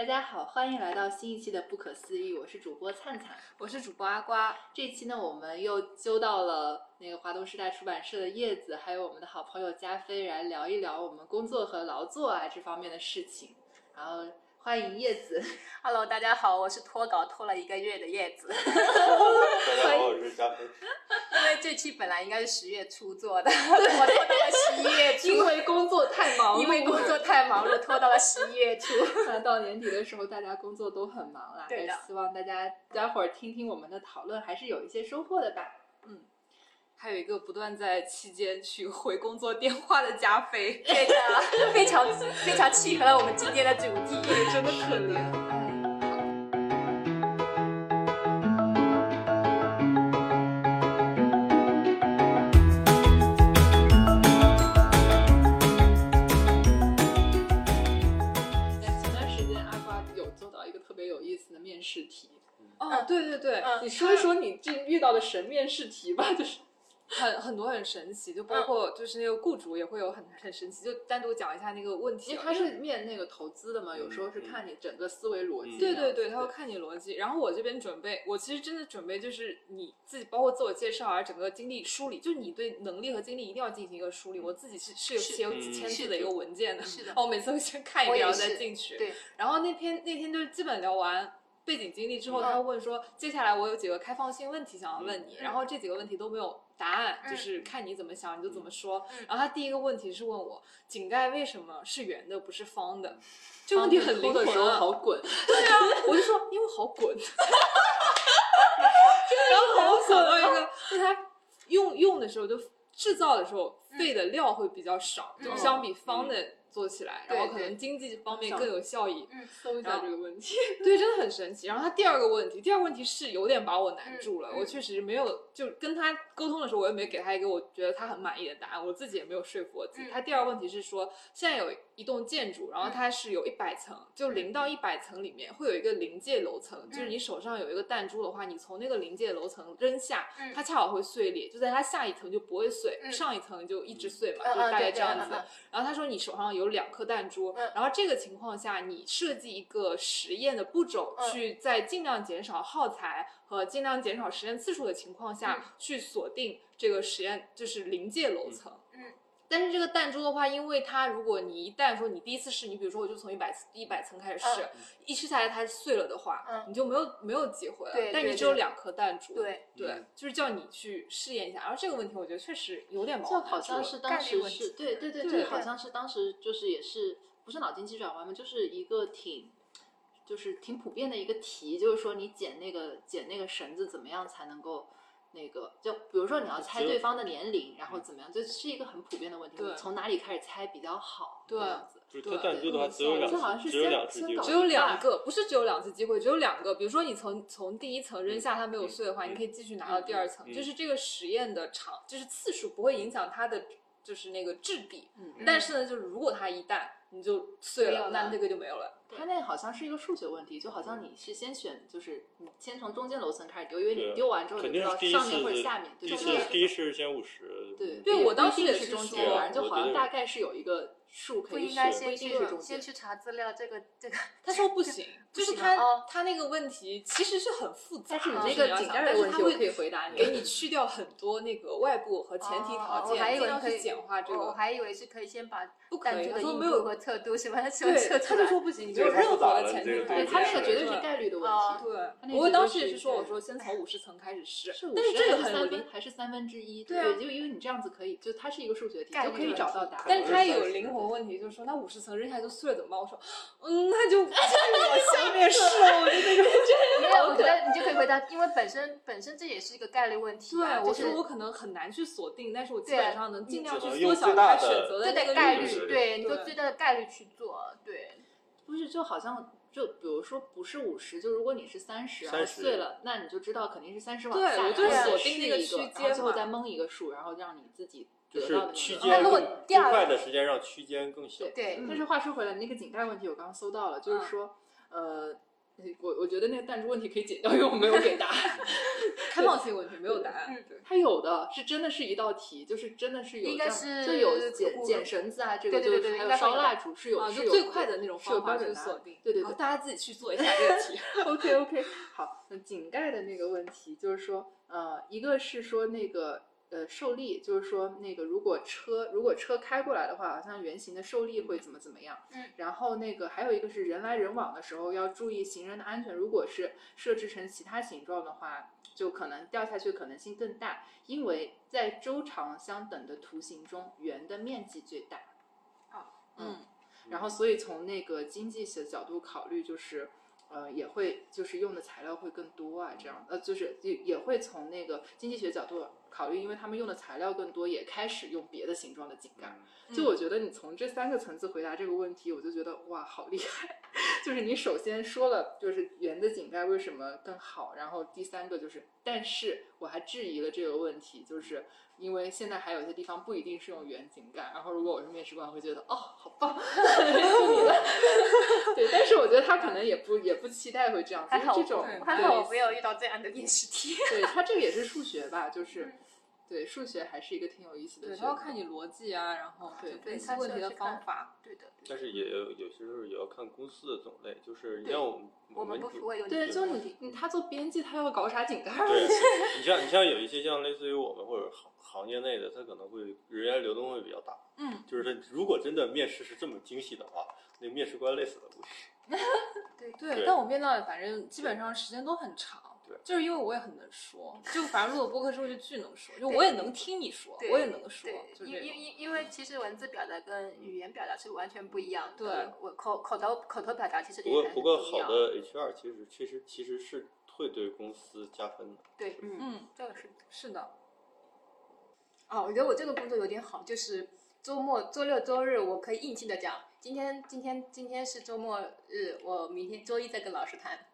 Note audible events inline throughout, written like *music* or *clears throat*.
大家好，欢迎来到新一期的《不可思议》，我是主播灿灿。我是主播阿瓜。这期呢，我们又揪到了那个华东师大出版社的叶子，还有我们的好朋友加菲来聊一聊我们工作和劳作啊这方面的事情。然后欢迎叶子，Hello，大家好，我是脱稿拖了一个月的叶子。大家好，我是加菲。*laughs* 因为这期本来应该是十月初做的，*laughs* 我拖到了十一月初，因为工作太忙碌，因为工作太忙碌，拖到了十一月初。*laughs* 那到年底的时候，大家工作都很忙啦。对的希望大家待会儿听听我们的讨论，还是有一些收获的吧。嗯还有一个不断在期间去回工作电话的加菲，对的，*laughs* 非常非常契合了我们今天的主题。真的可怜。你说一说你这遇到的神面试题吧，就是 *laughs* 很很多很神奇，就包括就是那个雇主也会有很很神奇，就单独讲一下那个问题啊。因为他是面那个投资的嘛，有时候是看你整个思维逻辑。对对对，他会看你逻辑。然后我这边准备，我其实真的准备就是你自己，包括自我介绍啊，整个经历梳理，就是你对能力和经历一定要进行一个梳理。我自己是是有写有几千字的一个文件的，是的然后我每次会先看一遍，然后再进去。对，然后那天那天就是基本聊完背景经历之后，嗯。他会问说，接下来我有几个开放性问题想要问你，然后这几个问题都没有答案，嗯。就是看你怎么想，你就怎么说。嗯。然后他第一个问题是问我，井盖为什么是圆的不是方的？这个问题很灵的时候好滚。对啊，我就说因为好滚，*laughs* 然后我想到一个，就他用用的时候就制造的时候费的料会比较少，就嗯。相比方的做起来，然后可能经济方面更有效益。嗯，搜一下这个问题。*laughs* 对，真的很神奇。然后他第二个问题，第二个问题是有点把我难住了。我确实没有就跟他沟通的时候，我也没给他一个我觉得他很满意的答案，我自己也没有说服我自己。嗯他第二个问题是说，现在有一栋建筑，然后它是有一百层，就零到一百层里面会有一个临界楼层，就是你手上有一个弹珠的话，你从那个临界楼层扔下，嗯它恰好会碎裂，就在它下一层就不会碎，嗯上一层就一直碎嘛，嗯就大概这样子。然后他说你手上有两颗弹珠，嗯然后这个情况下你设计一个实验的步骤，嗯去在尽量减少耗材和尽量减少实验次数的情况下、嗯去锁定这个实验就是临界楼层。嗯但是这个弹珠的话，因为它如果你一旦说你第一次试，你比如说我就从一百一百层开始试，嗯一试下来它碎了的话，嗯你就没有没有机会了。但你只有两颗弹珠。对对嗯就是叫你去试验一下。然后这个问题，我觉得确实有点矛盾。就好像是当时对对，对就好像是当时就是也是不是脑筋急转弯嘛，就是一个挺就是挺普遍的一个题，就是说你剪那个剪那个绳子怎么样才能够。那个，就比如说你要猜对方的年龄，然后怎么样，这是一个很普遍的问题。对你从哪里开始猜比较好？对这样子。就是对它弹珠的话，只有两这好像是次，只有先两次机会先搞只有两个，不是只有两次机会，只有两个。比如说你从从第一层扔下它没有碎的话，嗯你可以继续拿到第二层。嗯就是这个实验的长，就是次数不会影响它的就是那个质地。嗯但是呢，就是如果它一旦你就碎了，那那这个就没有了。它那好像是一个数学问题，就好像你是先选，就是你先从中间楼层开始丢，因为你丢完之后你知道上面或者下面，对第一次第一是先五十，对对我当时也是是中间，反正就好像大概是有一个数可以不应该选，不一先定是中间。去先去查资料，这个这个他说不行，就是他他那个问题其实是很复杂的，但是你那个井要想盖的问题，我但是他会可以回答你。给你去掉很多那个外部和前提条哦我还件，尽量去以为可以简化这个。哦我还以为是可以先把不可以，弹珠的他说没有硬度和测度什么什么对，他就。说不行，你没有任何的前提。他那个绝对是概率的问哦题，对我当时也是说，我说先从五十层开始试，是但是这个很有灵三分还是三分之一？对啊就因为你这样子可以，就它是一个数学题，概就可以找到答案。但是它有灵魂问题，就是说那五十层扔下来就碎了怎么办？我说，嗯，那就 *laughs* 我下面试了，我就那种。没有，我觉得你就可以回答，因为本身本身这也是一个概率问题、对啊。，我就是说我可能很难去锁定，但是我基本上能尽量去缩小用最大它选择的那个概率，对，你就最大的概率去做，对。不是，就好像就比如说不是五十，就如果你是三十，然后30碎了，那你就知道肯定是三十往对下，我就是然后锁定那个区然后间嘛最后再蒙一个数，然后让你自己得到的是区间。那如果第二最快的时间让区间更小。对对但是话说回来，那个井盖问题我刚刚搜到了，就是嗯说，呃，我我觉得那个弹珠问题可以解掉，因为我没有给答案。*laughs* *laughs* 开放性问题没有答案。嗯对，它有的是真的是一道题，就是真的是有应该这样是就有剪剪绳子啊，这个对对对就是还有烧蜡烛是有啊，是有就最快的那种方法去标准锁定。对对对大家自己去做一下这个题。*laughs* OK OK，好，那井盖的那个问题就是说，呃，一个是说那个呃受力，就是说那个如果车如果车开过来的话，好像圆形的受力会怎么怎么样。嗯。然后那个还有一个是人来人往的时候要注意行人的安全，如果是设置成其他形状的话，就可能掉下去的可能性更大，因为在周长相等的图形中，圆的面积最大。好嗯，然后，所以从那个经济学角度考虑，就是，呃，也会就是用的材料会更多啊，这样，呃，就是也也会从那个经济学角度考虑，因为他们用的材料更多，也开始用别的形状的井盖。嗯就我觉得你从这三个层次回答这个问题，我就觉得哇，好厉害！就是你首先说了，就是圆的井盖为什么更好，然后第三个就是，但是我还质疑了这个问题，就是因为现在还有些地方不一定是用圆井盖，然后如果我是面试官，会觉得哦，好棒，就你了。对，但是我觉得他可能也不也不期待会这样子，还好这种还好我没有遇到这样的面试题。对他这个也是数学吧，就是对数学还是一个挺有意思的对，学科。他要看你逻辑啊，然后对分析问题的方法。对的，但是也有有些时候也要看公司的种类，就是你像我们我们们不服有对，就。你你他做编辑，他要搞啥井盖儿？对，*laughs* 你像你像有一些像类似于我们或者行行业内的，他可能会人员流动会比较大。嗯，就是说，如果真的面试是这么精细的话，那面试官累死了估计。*laughs* 对对，对但我面到的反正基本上时间都很长。对就是因为我也很能说，就反正录了播客之后就巨能说，就我也能听你说，我也能说。因因因因为其实文字表达跟语言表达是完全不一样的。对，我口口头口头表达其实不过也不过好的 HR 其实其实其实是会对公司加分的。对，嗯，嗯，这个是。是的，哦，我觉得我这个工作有点好，就是周末、周六、周日我可以硬性的讲，今天今天今天是周末日，我明天周一再跟老师谈，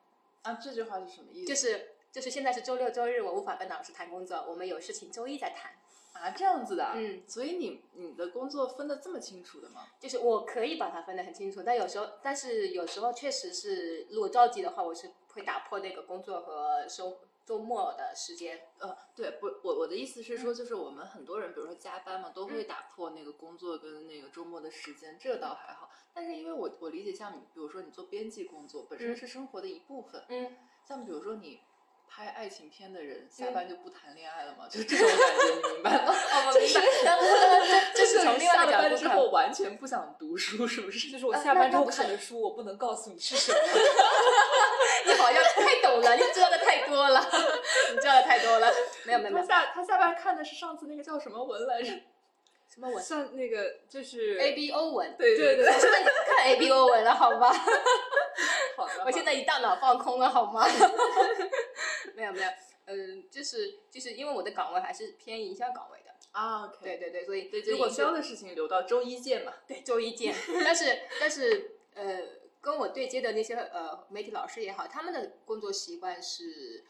啊，这句话是什么意思？就是就是现在是周六周日，我无法跟老师谈工作，我们有事情周一再谈。啊，这样子的。嗯，所以你你的工作分得这么清楚的吗？就是我可以把它分得很清楚，但有时候，但是有时候确实是，如果着急的话，我是会打破那个工作和周周末的时间。呃，对，不，我我的意思是说，就是我们很多人，比如说加班嘛，都会打破那个工作跟那个周末的时间，这倒还好。但是因为我我理解，像你，比如说你做编辑工作，本身嗯是生活的一部分。嗯，像比如说你拍爱情片的人，下班就不谈恋爱了吗，就这种感觉，你明白吗？*laughs* 哦，我明白。*laughs* 这这是从另外下了一个角度看。班之后完全不想读书，是不是？就是我呃下班之后看的书，我不能告诉你是什么。*laughs* 你好像太懂了，你知道的太多了，你知道的太多了。没有没有没他，下他下班看的是上次那个叫什么文来着？什么文像那个就是？A B O 文。对对对，我现在看 A B O 文了，好吗？好的，我现在一大脑放空了，好吗？没有没有，嗯，就是就是因为我的岗位还是偏营销岗位的，啊对对对，所以如果是营销的事情留到周一见嘛。对周一见，但是但是呃，跟我对接的那些呃媒体老师也好，他们的工作习惯是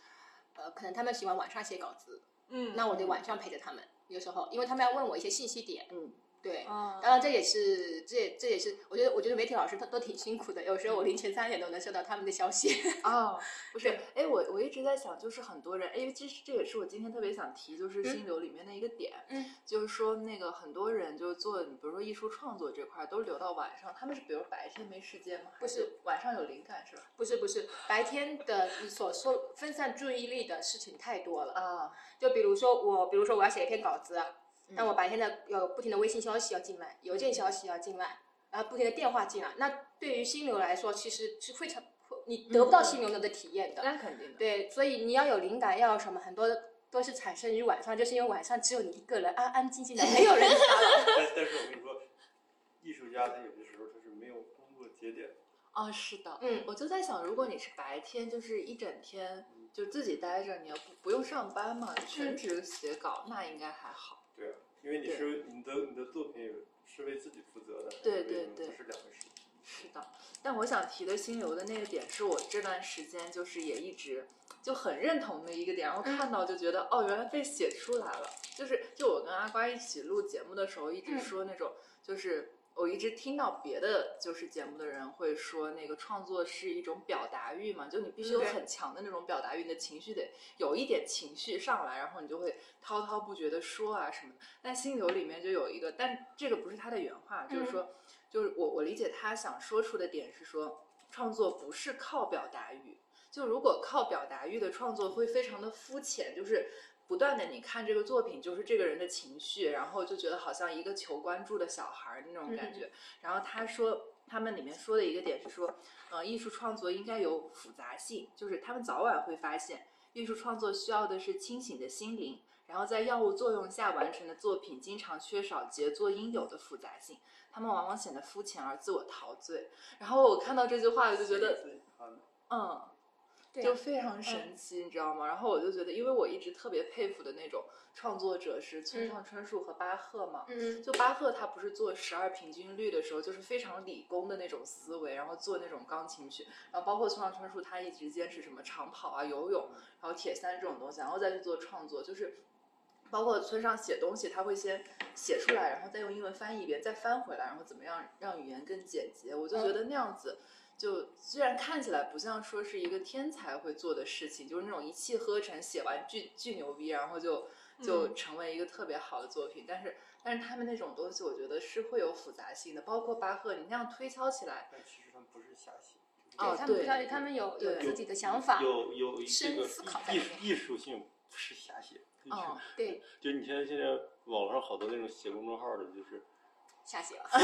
呃，可能他们喜欢晚上写稿子，嗯，那我得晚上陪着他们，有时候因为他们要问我一些信息点，嗯，对。啊，当然，这也是，这也这也是，我觉得，我觉得媒体老师他都挺辛苦的。有时候我凌晨三点都能收到他们的消息。*laughs* 哦，不是对，哎，我我一直在想，就是很多人，哎，其实这也是我今天特别想提，就是心流里面的一个点，嗯就是说那个很多人就做，比如说艺术创作这块儿都留到晚上，他们是比如白天没时间吗？不是还晚上有灵感是吧？不是不是，白天的你所说分散注意力的事情太多了。啊，就比如说我，比如说我要写一篇稿子啊，嗯那我白天的有不停的微信消息要进来，邮件消息要进来，然后不停的电话进来，那对于心流来说，其实是非常你得不到心流的体验的。那肯定的。对，所以你要有灵感，要有什么，很多都是产生于晚上，就是因为晚上只有你一个人，安安静静的，没有人打扰。*laughs* 但但是我跟你说，艺术家他有的时候他是没有工作节点的。啊，是的，嗯我就在想，如果你是白天，就是一整天就自己待着，你要不不用上班嘛，全职写稿，那应该还好。因为你是你的你的作品是为自己负责的，对对对。这是两回事。是的，但我想提的心流的那个点，是我这段时间就是也一直就很认同的一个点，然后看到就觉得、哦，原来被写出来了。就是就我跟阿瓜一起录节目的时候，一直嗯。说那种、就是我一直听到别的就是节目的人会说，那个创作是一种表达欲嘛，就你必须有很强的那种表达欲，你的情绪得有一点情绪上来，然后你就会滔滔不绝的说啊什么的。但心流里面就有一个，但这个不是他的原话，就是说，就是我我理解他想说出的点是说，创作不是靠表达欲，就如果靠表达欲的创作会非常的肤浅，就是不断的你看这个作品就是这个人的情绪，然后就觉得好像一个求关注的小孩儿那种感觉。然后他说他们里面说的一个点是说，呃，艺术创作应该有复杂性，就是他们早晚会发现，艺术创作需要的是清醒的心灵。然后在药物作用下完成的作品，经常缺少杰作应有的复杂性，他们往往显得肤浅而自我陶醉。然后我看到这句话，我就觉得，嗯，就非常神奇，你知道吗？然后我就觉得，因为我一直特别佩服的那种创作者是村上春树和巴赫嘛。嗯就巴赫他不是做十二平均律的时候，就是非常理工的那种思维，然后做那种钢琴曲，然后包括村上春树他一直坚持什么长跑啊、游泳，然后铁三这种东西，然后再去做创作，就是包括村上写东西，他会先写出来，然后再用英文翻译一遍，再翻回来，然后怎么样让语言更简洁。我就觉得那样子，就虽然看起来不像说是一个天才会做的事情，就是那种一气呵成写完巨巨牛逼，然后就就成为一个特别好的作品，但是但是他们那种东西，我觉得是会有复杂性的，包括巴赫，你那样推敲起来，但其实他们不是瞎写，哦他们对他他们有有自己的想法，有有这深个思考在艺里面艺术性不是瞎写，*laughs* 就是嗯，对，*laughs* 就你现在现在网上好多那种写公众号的，就是瞎写了，*laughs*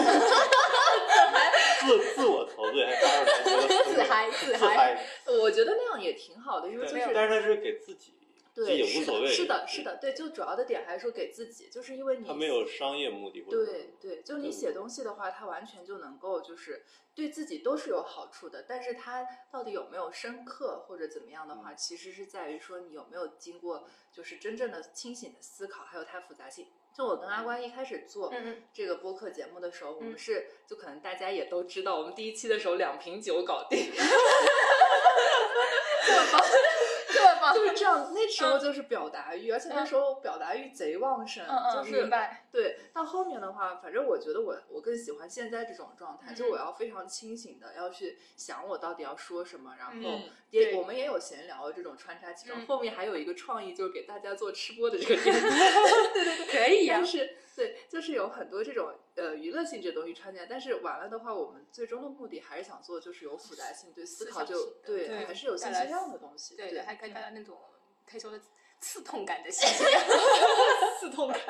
自自我陶醉，还发出来觉得自嗨自自嗨嗨，我觉得那样也挺好的，因为就是但是他是给自己，这对，也是无所谓，的，是的，是的，对，就主要的点还是说给自己，就是因为你他没有商业目的，对对，就你写东西的话，它完全就能够就是对自己都是有好处的，但是它到底有没有深刻或者怎么样的话，其实是在于说你有没有经过就是真正的清醒的思考，还有它复杂性。就我跟阿关一开始做这个播客节目的时候，我们嗯是就可能大家也都知道，我们第一期的时候两瓶酒搞定，*laughs* *laughs* 这就是这样。那时候就是表达欲，而且那时候表达欲贼旺盛，就是明白，对，到后面的话，反正我觉得我我更喜欢现在这种状态，就嗯。我要非常清醒的要去想我到底要说什么，然后嗯也、对。我们也有闲聊这种穿插其中，嗯。后面还有一个创意就是给大家做吃播的这个 *laughs* 点，*laughs* 对对对，可以呀。但，是对，就是有很多这种呃娱乐性质的东西穿进来，但是完了的话，我们最终的目的还是想做就是有复杂性，对思考就对，对还是有信息量的东西，对还可以带来那种可以说刺痛感的信息量，*laughs* 刺痛感。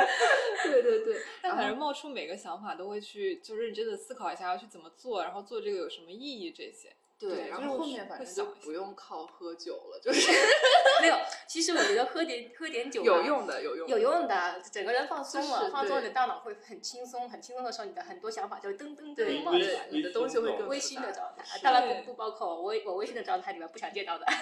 对 *laughs* 对对，但反正冒出每个想法都会去就认真的思考一下要去怎么做，然后做这个有什么意义这些。对，对然后后面反正就不用靠喝酒了，就是 *laughs* *laughs* 没有。其实我觉得喝点喝点酒有用的，有用的有用的，整个人放松了，就是放松，对你的大脑会很轻松，很轻松的时候，你的很多想法就会噔噔冒出来。你的东西会更微醺的状态，当然不不包括我微我微醺的状态里面不想见到的。*laughs*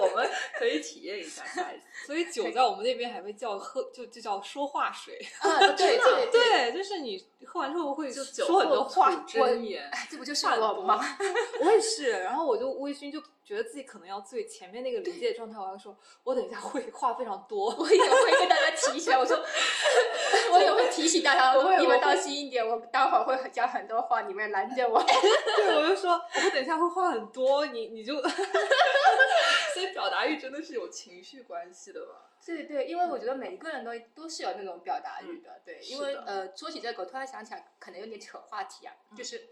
我们可以体验一下下一次。所以酒在我们那边还会叫喝，就就叫说话水。啊，对对对，就是你喝完之后会就说酒很多话。吐真言，哎，这不就是话我吗？*laughs* 我也是，然后我就微醺，就觉得自己可能要醉。前面那个临界状态，我要说，我等一下会话非常多。我也会跟大家提起来，我说，*laughs* 我也会提醒大家，我会你们当心一点，我待会儿会讲很多话，你们拦着我。*laughs* 对，我就说，我等一下会话很多，你你就所以表达欲真的是有情绪关系的吧？对对，因为我觉得每一个人都都是有那种表达欲的，对，因为呃，说起这个，我突然想起来，可能有点扯话题啊，就是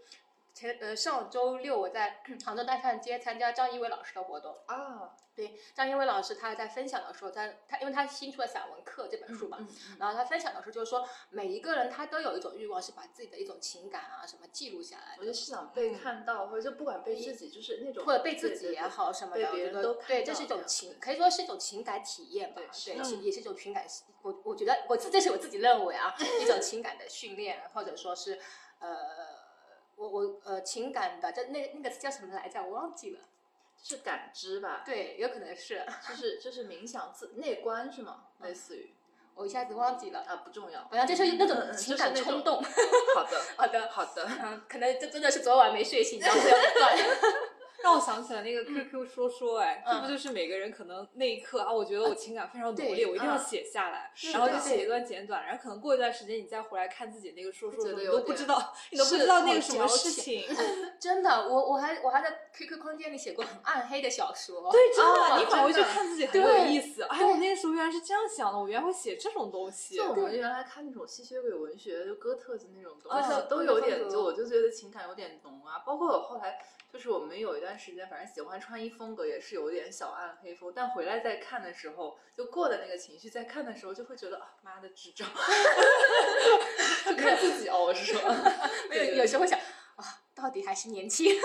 前呃上周六我在 *clears throat* 杭州大善街参加张一伟老师的活动，啊，对，张一伟老师他在分享的时候，他他因为他新出了散文课这本书嘛，嗯然后他分享的时候就是说，每一个人他都有一种欲望是把自己的一种情感啊什么记录下来我觉得。是想被看到，或者就不管被自己，就是那种或者被自己也好什么的，别人都看对，这是一种情，可以说是一种情感体验吧。对对，是是也是一种情感。我我觉得我自这是我自己认为啊，一种情感的训练，或者说是呃，我我呃情感的，叫那那个叫什么来着？我忘记了。是感知吧？，对，有可能是就是就是冥想自内观是吗？类似于我一下子忘记了。啊，不重要。好像就是那嗯种嗯情感冲动。好的，*laughs* 好的，好的。嗯，可能这真的是昨晚没睡醒，然后这样断。*laughs* 让我想起来那个 QQ 说说，哎，这嗯不就是每个人可能那一刻啊，我觉得我情感非常浓烈，我一定要嗯写下来，是然后就写一段简短，然后可能过一段时间你再回来看自己那个说说你都不知道，你都不知道那个什么事情。*laughs* 真的，我我还我还在 QQ 空间里写过很暗黑的小说。对，真的，哦你反回去看自己很有意思。哎，我那个时候原来是这样想的，我原来会写这种东西。就我们原来看那种吸血鬼文学，就哥特的那种东啊西，都有点，就我就觉得情感有点浓啊。包括我后来，就是我们有一段时间，反正喜欢穿衣风格也是有点小暗黑风，但回来再看的时候，就过的那个情绪，再看的时候就会觉得啊，妈的智障，*laughs* 就看自己哦，我是说？没有，有时候会想啊，到底还是年轻。*laughs*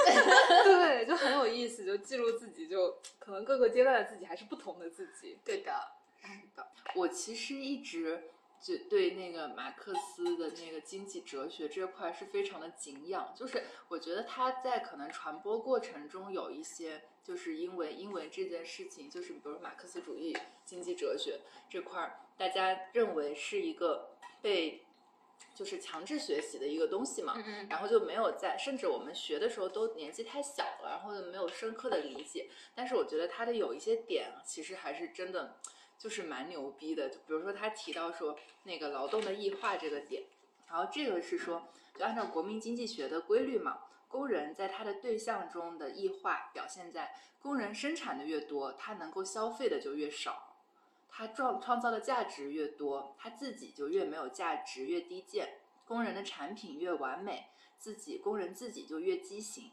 对，就很有意思，就记录自己，就可能各个阶段的自己还是不同的自己。对的，是的，我其实一直就对那个马克思的那个经济哲学这块是非常的敬仰，就是我觉得他在可能传播过程中有一些，就是因为因为这件事情，就是比如马克思主义经济哲学这块儿，大家认为是一个被就是强制学习的一个东西嘛，嗯然后就没有在，甚至我们学的时候都年纪太小了，然后就没有深刻的理解。但是我觉得他的有一些点，其实还是真的就是蛮牛逼的。就比如说他提到说那个劳动的异化这个点，然后这个是说，就按照国民经济学的规律嘛，工人在他的对象中的异化表现在工人生产的越多，他能够消费的就越少。他创创造的价值越多，他自己就越没有价值，越低贱。工人的产品越完美，自己工人自己就越畸形。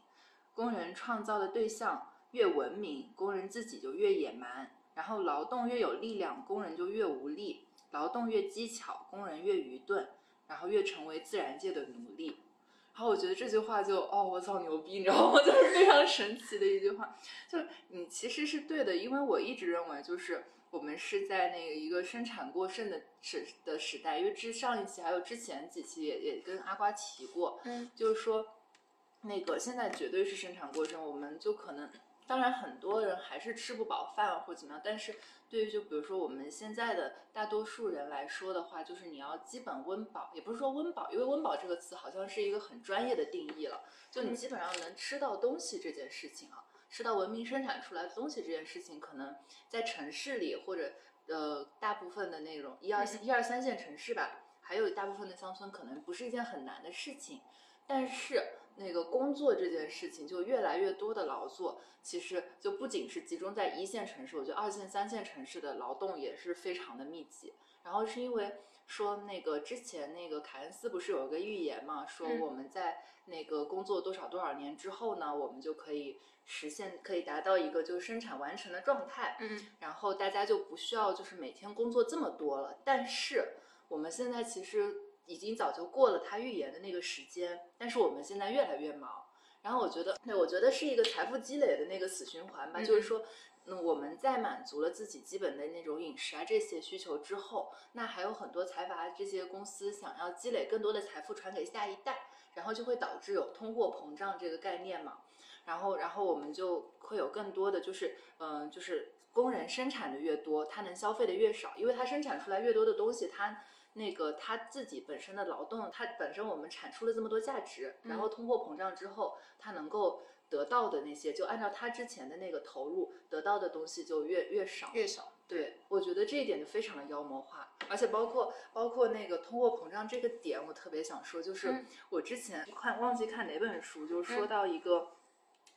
工人创造的对象越文明，工人自己就越野蛮。然后劳动越有力量，工人就越无力；劳动越技巧，工人越愚钝，然后越成为自然界的奴隶。然后我觉得这句话就哦，我操牛逼，你知道吗？*laughs* 就是非常神奇的一句话。就是你其实是对的，因为我一直认为就是我们是在那个一个生产过剩的时的时代，因为之上一期还有之前几期也也跟阿瓜提过，嗯，就是说那个现在绝对是生产过剩，我们就可能。当然，很多人还是吃不饱饭或怎么样，但是对于就比如说我们现在的大多数人来说的话，就是你要基本温饱，也不是说温饱，因为温饱这个词好像是一个很专业的定义了，就你基本上能吃到东西这件事情啊，吃到文明生产出来的东西这件事情，可能在城市里或者呃大部分的那种一二一二三线城市吧，还有大部分的乡村，可能不是一件很难的事情，但是。那个工作这件事情，就越来越多的劳作，其实就不仅是集中在一线城市，我觉得二线、三线城市的劳动也是非常的密集。然后是因为说那个之前那个凯恩斯不是有一个预言嘛，说嗯我们在那个工作多少多少年之后呢，我们就可以实现，可以达到一个就是生产完成的状态。嗯然后大家就不需要就是每天工作这么多了。但是我们现在其实已经早就过了他预言的那个时间，但是我们现在越来越忙。然后我觉得，对我觉得是一个财富积累的那个死循环吧，嗯就是说。嗯，我们在满足了自己基本的那种饮食啊这些需求之后，那还有很多财阀这些公司想要积累更多的财富传给下一代，然后就会导致有通货膨胀这个概念嘛。然后，然后我们就会有更多的就是，嗯、就是工人生产的越多，他能消费的越少，因为他生产出来越多的东西，他那个他自己本身的劳动，他本身我们产出了这么多价值，然后通货膨胀之后，他能够得到的那些，就按照他之前的那个投入得到的东西就越越少。越少。对，我觉得这一点就非常的妖魔化，而且包括包括那个通货膨胀这个点，我特别想说，就是嗯我之前看忘记看哪本书，就是说嗯到一个、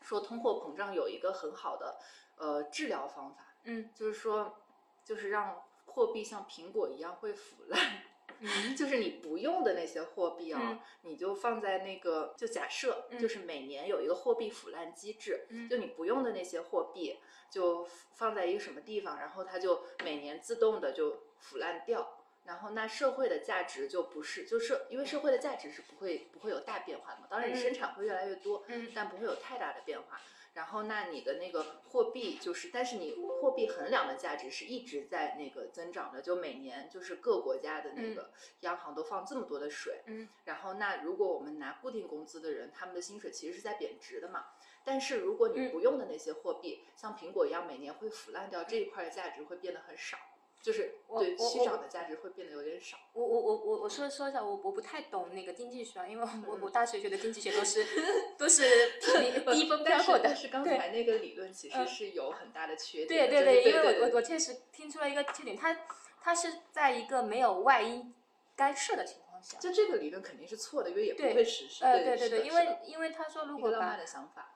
说通货膨胀有一个很好的呃治疗方法，嗯就是说就是让货币像苹果一样会腐烂。嗯就是你不用的那些货币啊，嗯你就放在那个，就假设嗯就是每年有一个货币腐烂机制，嗯就你不用的那些货币就放在一个什么地方，然后它就每年自动的就腐烂掉，然后那社会的价值就不是，就是因为社会的价值是不会不会有大变化的嘛，当然你嗯生产会越来越多，嗯但不会有太大的变化。然后，那你的那个货币就是，但是你货币衡量的价值是一直在那个增长的，就每年就是各国家的那个央行都放这么多的水，嗯然后那如果我们拿固定工资的人，他们的薪水其实是在贬值的嘛。但是如果你嗯不用的那些货币，像苹果一样每年会腐烂掉，这一块的价值会变得很少。就是对区长的价值会变得有点少。我我我我我说说一下，我我不太懂那个经济学啊，因为嗯我我大学学的经济学都是 *laughs* 都是低低分飘过的。但是刚才那个理论其实嗯是有很大的缺点对。对对，就是因为我我我确实听出了一个缺点，它它是在一个没有外因干涉的情况下。就这个理论肯定是错的，因为也不会实施。呃，对对对对，因为因为他说如果把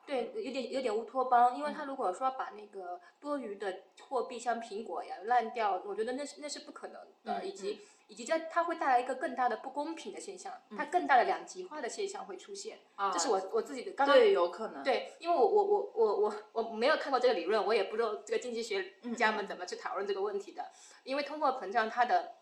对，有点有点乌托邦，因为嗯他如果说把那个多余的货币像苹果呀烂掉，我觉得那是那是不可能的，嗯以及以及这它会带来一个更大的不公平的现象，它更大的两极化的现象会出现，啊这是我我自己的刚刚对有可能。对，因为我我我我我我没有看过这个理论，我也不知道这个经济学嗯家们怎么去讨论这个问题的。因为通货膨胀它的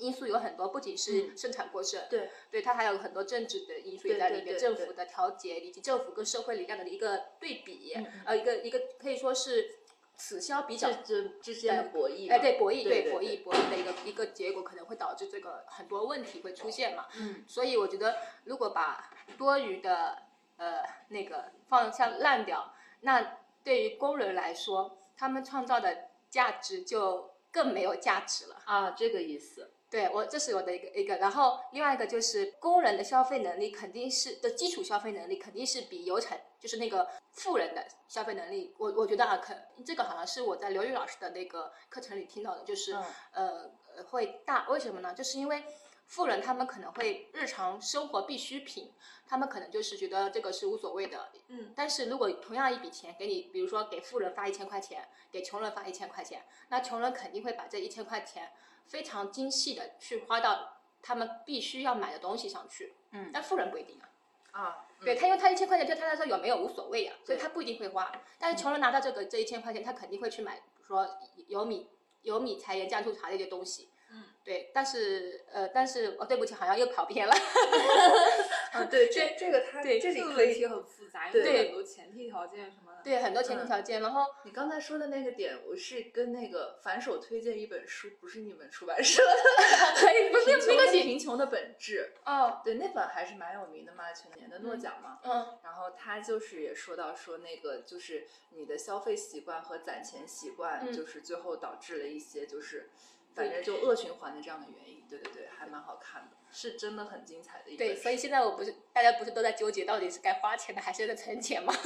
因素有很多，不仅是嗯生产过剩，对对它还有很多政治的因素也在里面，政府的调节以及政府跟社会力量的一个对比，呃，一个一个可以说是此消彼长之。之间的博弈嘛。哎，对博弈，对对博弈，博弈的一个一个结果，可能会导致这个很多问题会出现嘛。嗯，所以我觉得，如果把多余的呃那个放向烂掉，那对于工人来说，他们创造的价值就更没有价值了。啊，这个意思。对我，这是我的一个一个，然后另外一个就是工人的消费能力肯定是的基础消费能力肯定是比有产就是那个富人的消费能力，我我觉得啊，可这个好像是我在刘宇老师的那个课程里听到的，就是、嗯呃呃会大，为什么呢？就是因为富人他们可能会日常生活必需品，他们可能就是觉得这个是无所谓的，嗯，但是如果同样一笔钱给你，比如说给富人发一千块钱，给穷人发一千块钱，那穷人肯定会把这一千块钱非常精细的去花到他们必须要买的东西上去，嗯但富人不一定啊。啊，对他，因为他一千块钱对他来说有没有无所谓呀、所以他不一定会花。但是穷人拿到这个这一千块钱，他肯定会去买，比如说有米、有米、柴盐、酱醋茶这些东西。嗯，对。但是呃，但是哦，对不起，好像又跑偏了。啊，对，*laughs* 这这个它对这里可以这个问题很复杂，因为对有很多前提条件什么的。对，很多前提条件，然后你刚才说的那个点，我是跟那个反手推荐一本书，不是你们出版社的，*laughs* 可以不是贫穷的没关系。贫穷的本质。哦，对，那本还是蛮有名的嘛，全年的诺奖嘛。嗯然后他就是也说到说那个就是你的消费习惯和攒钱习惯，嗯就是最后导致了一些就是反正就恶循环的这样的原因。对对对，还蛮好看的，是真的很精彩的一本对，所以现在我不是大家不是都在纠结到底是该花钱的还是在存钱吗？*laughs*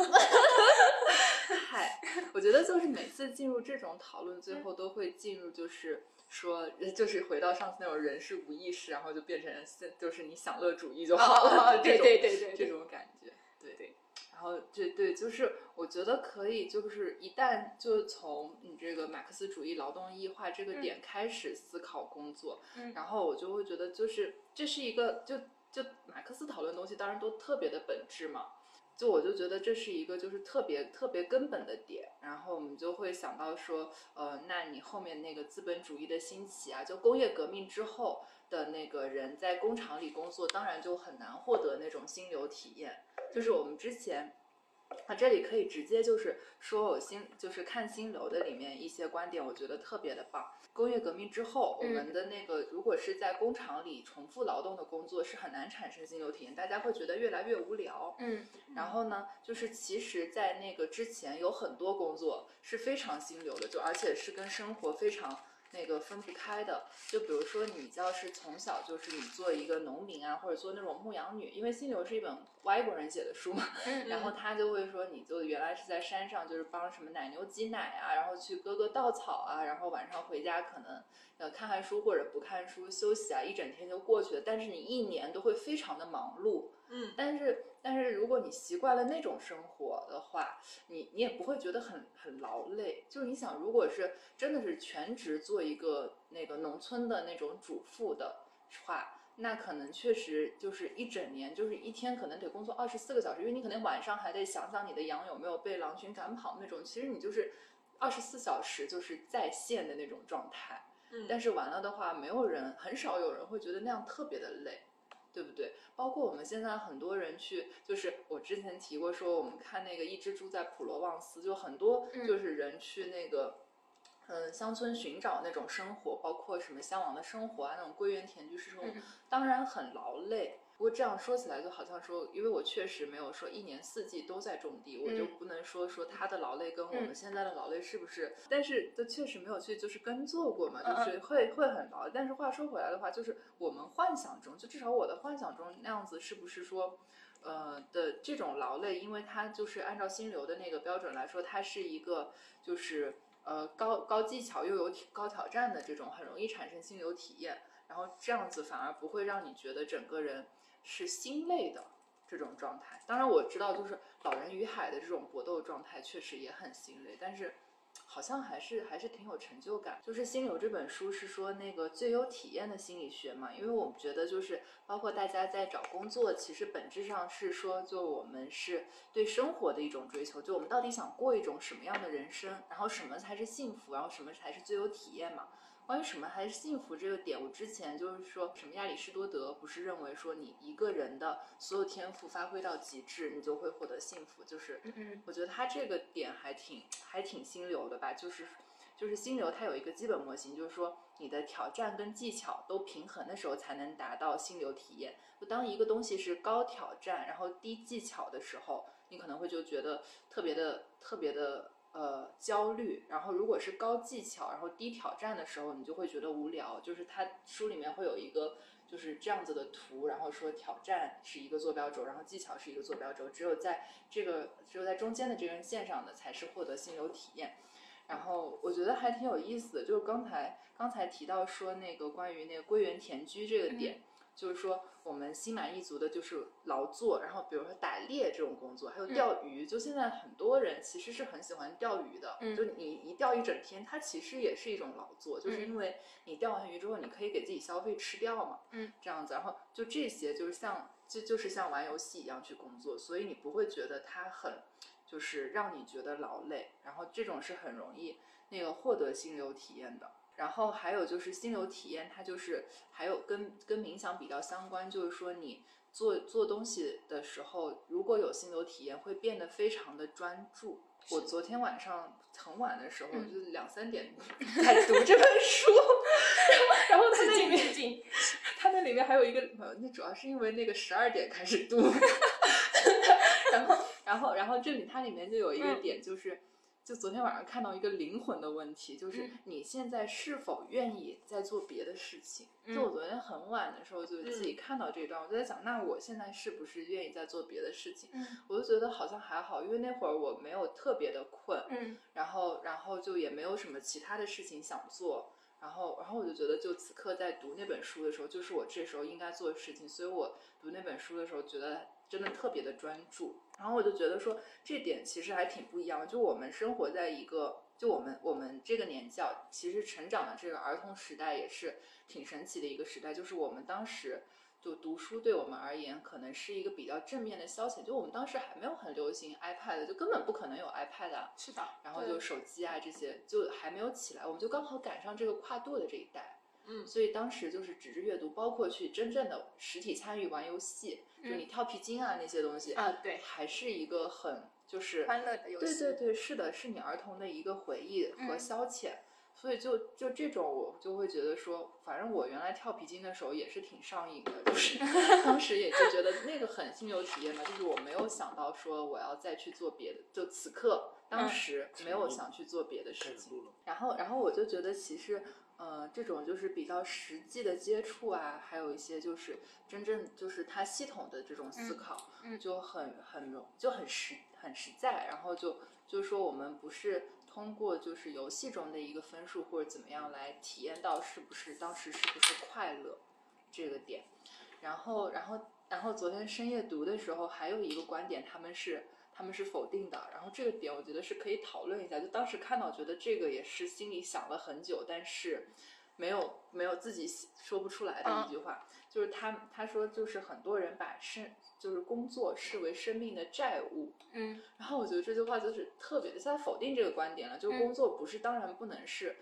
嗨，我觉得就是每次进入这种讨论，最后都会进入就是说，呃就是回到上次那种人是无意识，然后就变成现就是你享乐主义就好了，*laughs* 对种对对对这种感觉，对对。然后对对，就是我觉得可以，就是一旦就从你这个马克思主义劳动异化这个嗯点开始思考工作，嗯然后我就会觉得就是这是一个就就马克思讨论东西，当然都特别的本质嘛。就我就觉得这是一个就是特别特别根本的点，然后我们就会想到说，呃，那你后面那个资本主义的兴起啊，就工业革命之后的那个人在工厂里工作，当然就很难获得那种心流体验。就是我们之前啊，这里可以直接就是说我新就是看新流的里面一些观点，我觉得特别的棒。工业革命之后，我们的那个如果是在工厂里重复劳动的工作，是很难产生心流体验，大家会觉得越来越无聊。嗯然后呢，就是其实，在那个之前有很多工作是非常心流的，就而且是跟生活非常那个分不开的。就比如说，你要是从小就是你做一个农民啊，或者做那种牧羊女，因为《心流》是一本外国人写的书嘛，嗯然后他就会说，你就原来是在山上，就是帮什么奶牛挤奶啊，然后去割割稻草啊，然后晚上回家可能呃看看书或者不看书休息啊，一整天就过去了。但是你一年都会非常的忙碌，嗯，但是但是如果你习惯了那种生活的话，你你也不会觉得很很劳累。就是你想，如果是真的是全职做一个那个农村的那种主妇的话，那可能确实就是一整年，就是一天可能得工作二十四个小时，因为你可能晚上还得想想你的羊有没有被狼群赶跑那种。其实你就是二十四小时就是在线的那种状态。嗯但是完了的话，没有人，很少有人会觉得那样特别的累，对不对？包括我们现在很多人去，就是我之前提过说，我们看那个一只猪在普罗旺斯，就很多嗯就是人去那个。嗯，乡村寻找那种生活，包括什么向往的生活啊，那种归园田居式生活，嗯当然很劳累。不过这样说起来，就好像说，因为我确实没有说一年四季都在种地，我就嗯不能说说他的劳累跟我们嗯现在的劳累是不是，但是就确实没有去就是耕作过嘛，嗯就是会会很劳累。但是话说回来的话，就是我们幻想中，就至少我的幻想中那样子，是不是说？呃的这种劳累，因为它就是按照心流的那个标准来说，它是一个就是呃高高技巧又有挑高挑战的这种，很容易产生心流体验。然后这样子反而不会让你觉得整个人是心累的这种状态。当然我知道，就是《老人与海》的这种搏斗状态确实也很心累，但是好像还是还是挺有成就感。就是《心流》这本书是说那个最优体验的心理学嘛，因为我们觉得就是包括大家在找工作，其实本质上是说，就我们是对生活的一种追求，就我们到底想过一种什么样的人生，然后什么才是幸福，然后什么才是最优体验嘛。关于什么还是幸福这个点，我之前就是说什么亚里士多德不是认为说你一个人的所有天赋发挥到极致，你就会获得幸福，就是嗯我觉得他这个点还挺还挺心流的吧，就是就是心流它有一个基本模型，就是说你的挑战跟技巧都平衡的时候才能达到心流体验。就当一个东西是高挑战然后低技巧的时候，你可能会就觉得特别的特别的呃焦虑，然后如果是高技巧然后低挑战的时候，你就会觉得无聊。就是他书里面会有一个就是这样子的图，然后说挑战是一个坐标轴，然后技巧是一个坐标轴，只有在这个只有在中间的这根线上的才是获得心流体验。然后我觉得还挺有意思的，就是刚才刚才提到说那个关于那个归园田居这个点，就是说我们心满意足的就是劳作，然后比如说打猎这种工作，还有钓鱼，就现在很多人其实是很喜欢钓鱼的，嗯。就你一钓一整天，它其实也是一种劳作，就是嗯。因为你钓完鱼之后，你可以给自己消费吃掉嘛，嗯，这样子，然后就这些就是像就就是像玩游戏一样去工作，所以你不会觉得它很就是让你觉得劳累，然后这种是很容易那个获得心流体验的。然后还有就是心流体验，它就是还有跟跟冥想比较相关，就是说你做做东西的时候，如果有心流体验，会变得非常的专注。我昨天晚上很晚的时候，嗯。就是两三点在读这本书，*laughs* 然后它那里面它 *laughs* 那里面还有一个，呃那主要是因为那个十二点开始读，*laughs* 然后，然后，然后这里它里面就有一个嗯。点，就是，就昨天晚上看到一个灵魂的问题，就是嗯你现在是否愿意再做别的事情？就我嗯昨天很晚的时候就自己看到这一段，我就在想，那我现在是不是愿意再做别的事情？嗯我就觉得好像还好，因为那会儿我没有特别的困，嗯然后然后就也没有什么其他的事情想做，然后然后我就觉得就此刻在读那本书的时候，就是我这时候应该做的事情，所以我读那本书的时候觉得真的特别的专注，然后我就觉得说这点其实还挺不一样的，就我们生活在一个就我们我们这个年纪啊，其实成长的这个儿童时代也是挺神奇的一个时代，就是我们当时。就读书对我们而言，可能是一个比较正面的消遣。就我们当时还没有很流行 iPad，就根本不可能有 iPad 啊。是的，然后就手机啊这些就还没有起来，我们就刚好赶上这个跨度的这一代，嗯所以当时就是纸质阅读，包括去真正的实体参与玩游戏，就嗯你跳皮筋啊那些东西，啊对，还是一个很就是欢乐的游戏，对对对，是的，是你儿童的一个回忆和嗯消遣。所以就就这种，我就会觉得说，反正我原来跳皮筋的时候也是挺上瘾的，就是 *laughs* 当时也就觉得那个很心流体验嘛，就是我没有想到说我要再去做别的，就此刻当嗯时没有想去做别的事情。然后，然后我就觉得其实，呃，这种就是比较实际的接触啊，还有一些就是真正就是他系统的这种思嗯考，嗯就很很容就很实很实在。然后就就是说，我们不是通过就是游戏中的一个分数或者怎么样来体验到是不是当时是不是快乐这个点。然后，然后，然后昨天深夜读的时候，还有一个观点，他们是他们是否定的。然后这个点，我觉得是可以讨论一下。就当时看到，觉得这个也是心里想了很久，但是没有没有自己说不出来的一句话，就是他他说，就是很多人把生就是工作视为生命的债务。嗯然后我觉得这句话就是特别的，在否定这个观点了，就工作不是当然不能是，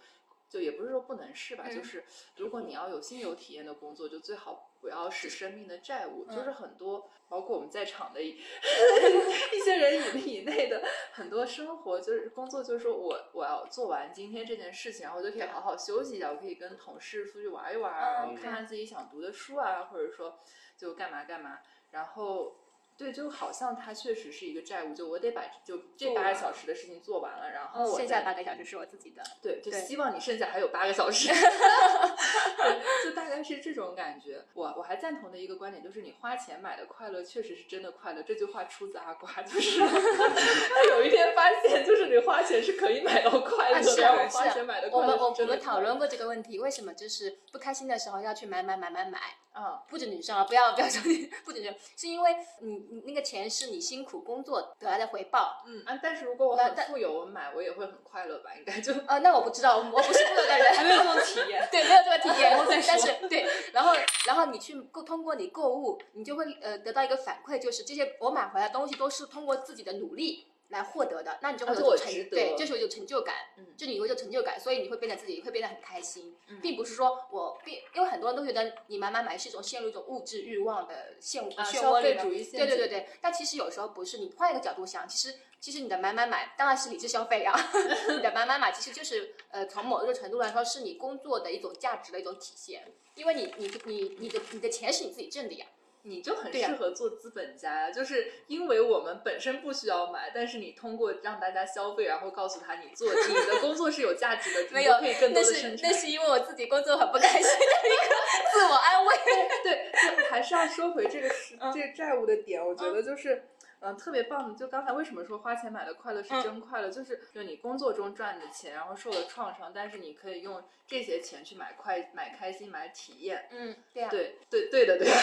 就也不是说不能是吧，就嗯是如果你要有心流体验的工作，就最好不要使生命的债务，嗯就是很多包括我们在场的一 *laughs* 一些人以以内的很多生活，就是工作，就是说我我要做完今天这件事情，然后我就可以好好休息一下，我可以跟同事出去玩一玩啊，然后嗯看看自己想读的书啊，或者说就干嘛干嘛，然后。对，就好像它确实是一个债务，就我得把就这八个小时的事情做完了，然后我剩下八个小时是我自己的。对，就希望你剩下还有八个小时。*laughs* 对，就大概是这种感觉。我我还赞同的一个观点就是，你花钱买的快乐确实是真的快乐。这句话出自阿瓜，就是 *laughs* 他有一天发现，就是你花钱是可以买到快乐是啊，然后花是啊钱买的我快乐是们我我们讨论过这个问题，为什么就是不开心的时候要去买买买买买？嗯，不止女生啊，不要不要说你不止女生，是因为你你那个钱是你辛苦工作得来的回报。嗯啊，但是如果我很富有，我买我也会很快乐吧？应该就呃，那我不知道，我不是富有的人，*laughs* 还没有这种体验。对，没有这个体验，*laughs* 但是对，然后然后你去购通过你购物，你就会呃得到一个反馈，就是这些我买回来的东西都是通过自己的努力来获得的，那你就会有成对，就是有成就感，嗯就你会有成就感，所以你会变得自己会变得很开心，嗯。并不是说我并因为很多人都觉得你买买买是一种陷入一种物质欲望的陷啊漩涡里对对对对，但其实有时候不是，你换一个角度想，其实其实你的买买买当然是理智消费啊，*laughs* 你的买买买其实就是呃从某一个程度来说是你工作的一种价值的一种体现，因为你你你你的你的钱是你自己挣的呀，你就很适合做资本家呀、就是因为我们本身不需要买，但是你通过让大家消费，然后告诉他你做你的工作是有价值的，*laughs* 没有可以更多那是的生产那。是因为我自己工作很不开心的一个自我安慰。对，就还是要说回这个是嗯这个债务的点，我觉得就是。嗯，特别棒的，就刚才为什么说花钱买的快乐是嗯真快乐，就是就你工作中赚的钱，然后受了创伤，但是你可以用这些钱去买快买开心买体验。嗯，对啊，对对对的对的。*laughs*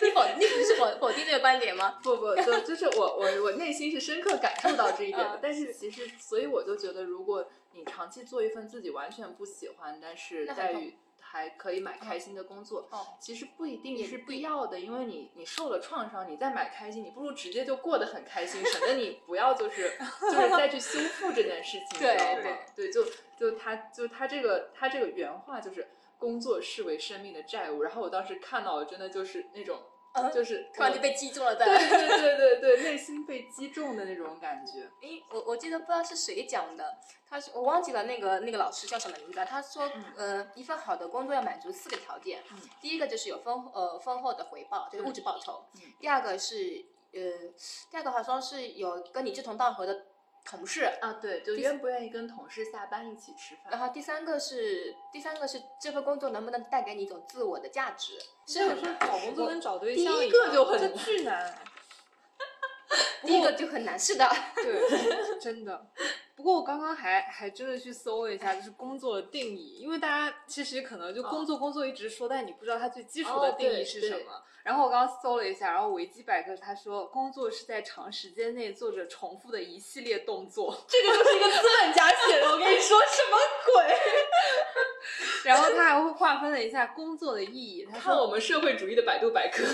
*laughs* 你否你不是否否定这个观点吗？不不，就就是我我我内心是深刻感受到这一点的嗯，但是其实，所以我就觉得，如果你长期做一份自己完全不喜欢，但是待遇还可以买开心的工作，哦，其实不一定是必要的，因为你你受了创伤，你再买开心，你不如直接就过得很开心，省得你不要就是 *laughs* 就是再去修复这件事情，对你知道吗？对，就就他就他这个他这个原话就是工作视为生命的债务，然后我当时看到了，真的就是那种。嗯就是突然就被击中了 *laughs* 的。对对对对对，内心被击中的那种感觉。诶，我我记得不知道是谁讲的，他是我忘记了那个那个老师叫什么名字。他说，呃，一份好的工作要满足四个条件，嗯第一个就是有丰呃丰厚的回报，就是物质报酬；嗯第二个是呃，第二个好像是有跟你志同道合的同事，啊，对，就愿不愿意跟同事下班一起吃饭？然后第三个是第三个是这份工作能不能带给你一种自我的价值，这个是找工作跟找对第象第一个就很难。*laughs* 第一个就很难，是的，对，*laughs* 真的。不过我刚刚还还真的去搜了一下，就是工作的定义，因为大家其实可能就工作工作一直说，但你不知道它最基础的定义是什对么。然后我刚刚搜了一下，然后维基百科他说，工作是在长时间内做着重复的一系列动作。这个就是一个资本家写的，我跟你说什么鬼？*laughs* *laughs* 然后他还会划分了一下工作的意义。他说，看我们社会主义的百度百科。*laughs*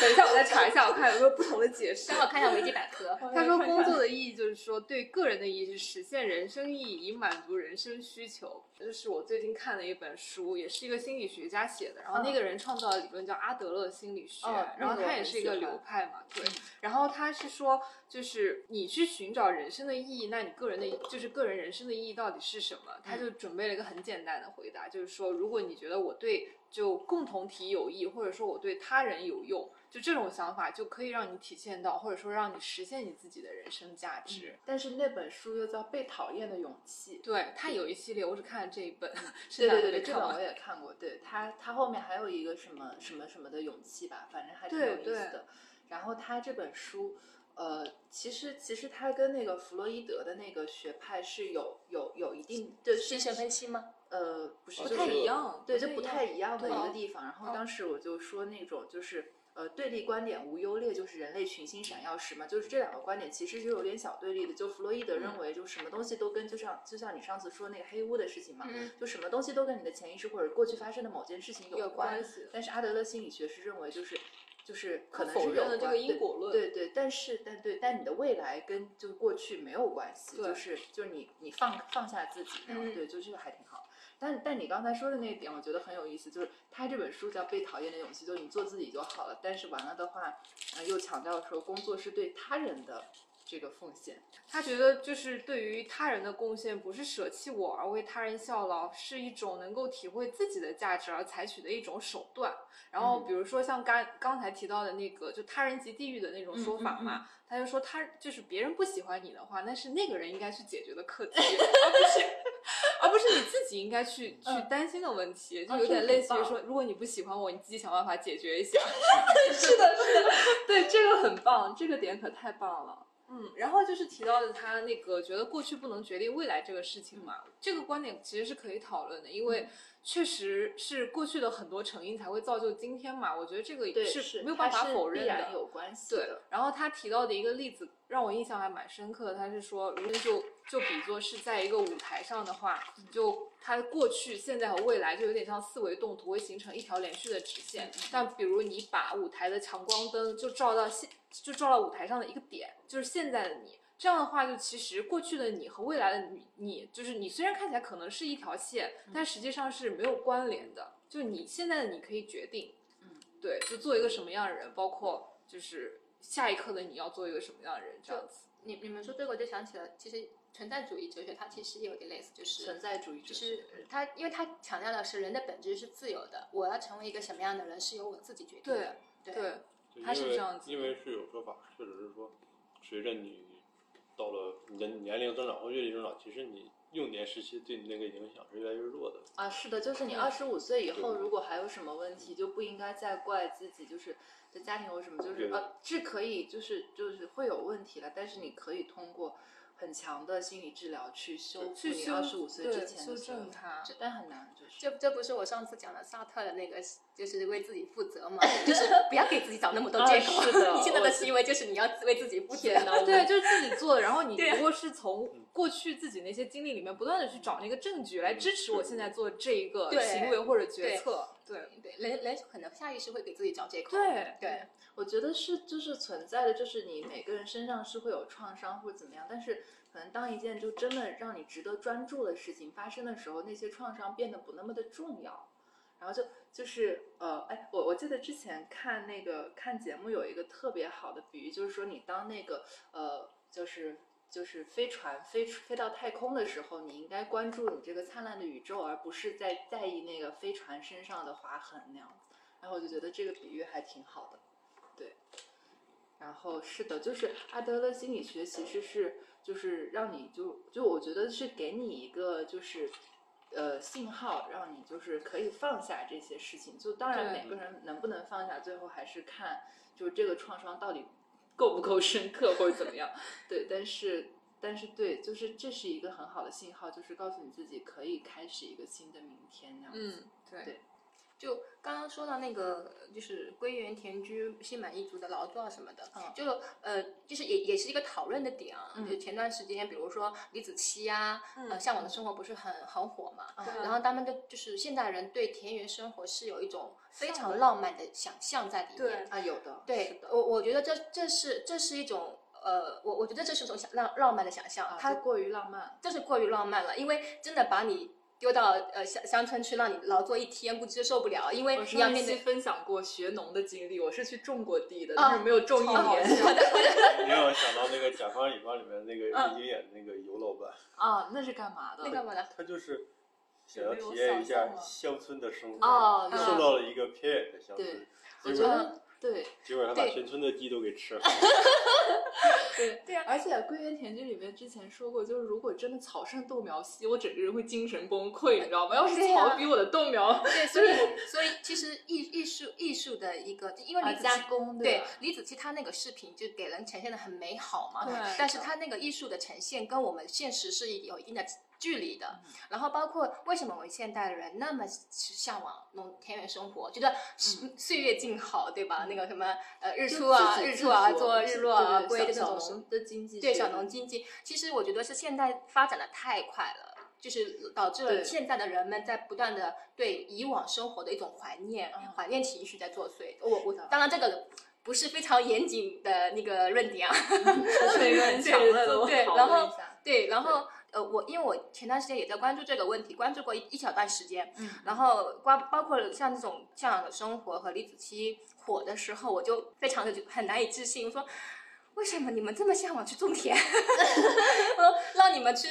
等一下我再查一下，我看有没有不同的解释让。我看一下维基百科。他说，工作的意义就是说，对个人的意义是实现人生意义，以满足人生需求。这是我最近看的一本书，也是一个心理学家写的。然后那个人创造的理论叫阿德勒心理学，哦然后他也是一个流派嘛，对。然后他是说，就是你去寻找人生的意义，那你个人的就是个人人生的意义到底是什么？他就准备了一个很简单的回答，就是说，如果你觉得我对就共同体有益，或者说我对他人有用，就这种想法就可以让你体现到，或者说让你实现你自己的人生价值。但是那本书又叫《被讨厌的勇气》。对它有一系列，我只看了这一本，对 *laughs* 剩下对对对，这本我。也看过。对它，它后面还有一个什么什么什么的勇气吧，反正还挺有意思对的。然后他这本书，呃，其实其实他跟那个弗洛伊德的那个学派是有有有一定的精神分析吗？呃，不是，不太一样对，就不太一样的一个地方。然后哦当时我就说那种就是。呃，对立观点无优劣，就是人类群星闪耀时嘛，就是这两个观点其实是有点小对立的。就弗洛伊德认为，就什么东西都跟就像就像你上次说那个黑屋的事情嘛，嗯就什么东西都跟你的潜意识或者过去发生的某件事情有关。关系但是阿德勒心理学是认为，就是就是可能是有这个因果论对对，但是但对，但你的未来跟就是过去没有关系，就是就是你你放放下自己，然后嗯对，就这个还挺好。但但你刚才说的那一点，我觉得很有意思，就是他这本书叫《被讨厌的勇气》，就是你做自己就好了。但是完了的话，呃，又强调说工作是对他人的这个奉献。他觉得就是对于他人的贡献，不是舍弃我而为他人效劳，是一种能够体会自己的价值而采取的一种手段。然后比如说像刚刚才提到的那个，就他人即地狱的那种说法嘛，他就说他就是别人不喜欢你的话，那是那个人应该去解决的课题，而不是而不是你自己应该去去担心的问题，就有点类似于说，如果你不喜欢我，你自己想办法解决一下。*laughs* 是的，是的，对，这个很棒，这个点可太棒了。嗯，然后就是提到的他那个觉得过去不能决定未来这个事情嘛，这个观点其实是可以讨论的，因为确实是过去的很多成因才会造就今天嘛，我觉得这个对是没有办法否认的，有关系对。然后他提到的一个例子让我印象还蛮深刻的，他是说，如果就就比作是在一个舞台上的话，就它过去、现在和未来就有点像四维动图，会形成一条连续的直线。但比如你把舞台的强光灯就照到现。就照到舞台上的一个点，就是现在的你。这样的话，就其实过去的你和未来的你，你就是你虽然看起来可能是一条线，但实际上是没有关联的。就你现在的你可以决定，嗯，对，就做一个什么样的人，包括就是下一刻的你要做一个什么样的人，这样子。你你们说这个，我就想起了，其实存在主义哲学它其实也有点类似，就是存在主义哲学，就是它，因为它强调的是人的本质是自由的，我要成为一个什么样的人是由我自己决定的，对对。他是这样子，因为是有说法，确实是说，随着你到了你的年龄增长或阅历增长，其实你幼年时期对你那个影响是越来越弱的。啊，是的，就是你二十五岁以后，如果还有什么问题，就不应该再怪自己，就是在家庭有什么，就是呃，是可以，就是就是会有问题了，但是你可以通过。很强的心理治疗去修复你二十五岁之前的修正它，但很难，就是这这不是我上次讲的萨特的那个，就是为自己负责嘛，就是不要给自己找那么多 *laughs* 借口。是的，*laughs* 你现在的行为就是你要为自己负责。*laughs* 对，就是自己做的，然后你不过是从过去自己那些经历里面不断的去找那个证据来支持我现在做这一个行为或者决策。对对，人人可能下意识会给自己找借口。对对，我觉得是就是存在的，就是你每个人身上是会有创伤或者怎么样，但是。可能当一件就真的让你值得专注的事情发生的时候，那些创伤变得不那么的重要，然后就就是呃，哎，我我记得之前看那个看节目有一个特别好的比喻，就是说你当那个呃，就是就是飞船飞飞到太空的时候，你应该关注你这个灿烂的宇宙，而不是在在意那个飞船身上的划痕那样子。然后我就觉得这个比喻还挺好的，对。然后是的，就是阿德勒心理学其实是。就是让你就就我觉得是给你一个就是，呃信号，让你就是可以放下这些事情。就当然每个人能不能放下，最后还是看就是这个创伤到底够不够深刻或者怎么样。对，但是但是对，就是这是一个很好的信号，就是告诉你自己可以开始一个新的明天那样子。嗯，对。就刚刚说到那个，就是归园田居、心满意足的劳作什么的，嗯，就呃，就是也也是一个讨论的点啊。就前段时间，比如说李子柒呀，呃，向往的生活不是很很火嘛？然后他们的就是现代人对田园生活是有一种非常浪漫的想象在里面。对啊，有的。对，我我觉得这这是这是一种呃，我我觉得这是一种想浪浪漫的想象，它过于浪漫，这是过于浪漫了，因为真的把你。丢到呃乡乡村去，让你劳作一天，估计受不了。因为你要面对分享过学农的经历，我是去种过地的，但是没有种一年。*laughs* 你让我想到那个《甲方乙方》里面那个李金演的那个尤老板啊，那是干嘛的？那干嘛的？他就是想要体验一下乡村的生活，哦，送到了一个偏远的乡村。我觉得对，结果他把全村的鸡都给吃了。*laughs* *laughs* 对对啊，而且《归园田居》里面之前说过，就是如果真的草盛豆苗稀，我整个人会精神崩溃，你知道吗？要是草比我的豆苗，对，*laughs* 所以所以其实艺艺术艺术的一个，因为李子柒对李子柒他那个视频就给人呈现的很美好嘛，对，但是他那个艺术的呈现跟我们现实是有一定的。距离的，然后包括为什么我们现代人那么向往农田园生活，觉得岁月静好，对吧？那个什么呃日出啊日出啊做日落啊归的那种的经济，对小农经济，其实我觉得是现代发展的太快了，就是导致了现在的人们在不断的对以往生活的一种怀念，怀念情绪在作祟。我我当然这个不是非常严谨的那个论点啊，*laughs* *laughs* 对，对，然后对，然后。呃，我因为我前段时间也在关注这个问题，关注过一一小段时间，嗯然后包包括像这种向往的生活和李子柒火的时候，我就非常的就很难以置信，我说为什么你们这么向往去种田？*laughs* 让你们去，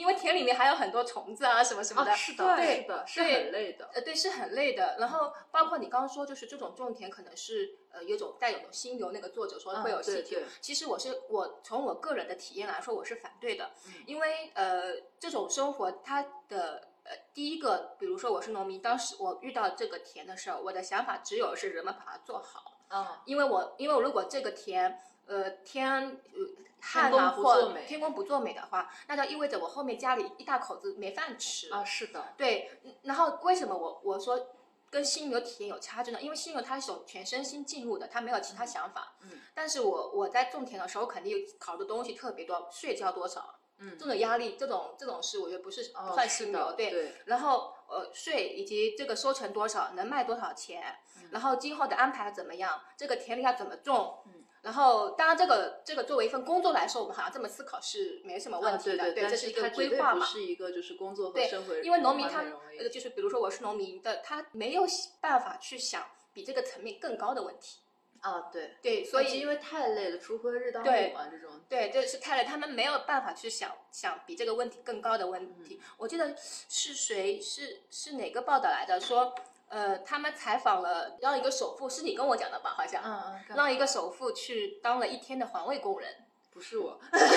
因为田里面还有很多虫子啊什么什么的，啊，是的，对是的，是很累的。呃，对，是很累的。然后包括你刚刚说，就是这种种田可能是呃有种带有种心流，那个作者说会有嗯对细体。对其实我是我从我个人的体验来说，我是反对的，嗯因为呃这种生活它的。呃，第一个，比如说我是农民，当时我遇到这个田的时候，我的想法只有是人们把它做好，嗯，因为我因为如果这个田呃天呃旱天啊或天公不作美的话，那就意味着我后面家里一大口子没饭吃啊，是的，对，嗯然后为什么我我说跟心流体验有差距呢？因为心流它是种全身心进入的，它没有其他想法。嗯，但是我我在种田的时候，肯定考虑的东西特别多，税交多少，嗯这种压力，这种这种事，我觉得不是哦算是的对。对然后呃，税以及这个收成多少，能卖多少钱，嗯然后今后的安排怎么样，这个田里要怎么种，嗯然后当然这个这个作为一份工作来说，我们好像这么思考是没什么问啊，题的，对但这是一个规划嘛。是一个就是工作和生活，因为农民他呃，就是比如说我是农民的，他没有办法去想比这个层面更高的问题。啊，对，对，所以因为太累了，锄禾日当对午嘛，这种对，这是太累，他们没有办法去想想比这个问题更高的问嗯题。我记得是谁是是哪个报道来的，说呃，他们采访了让一个首富，是你跟我讲的吧？好像，嗯嗯，让一个首富去当了一天的环卫工人。不是我，我问了，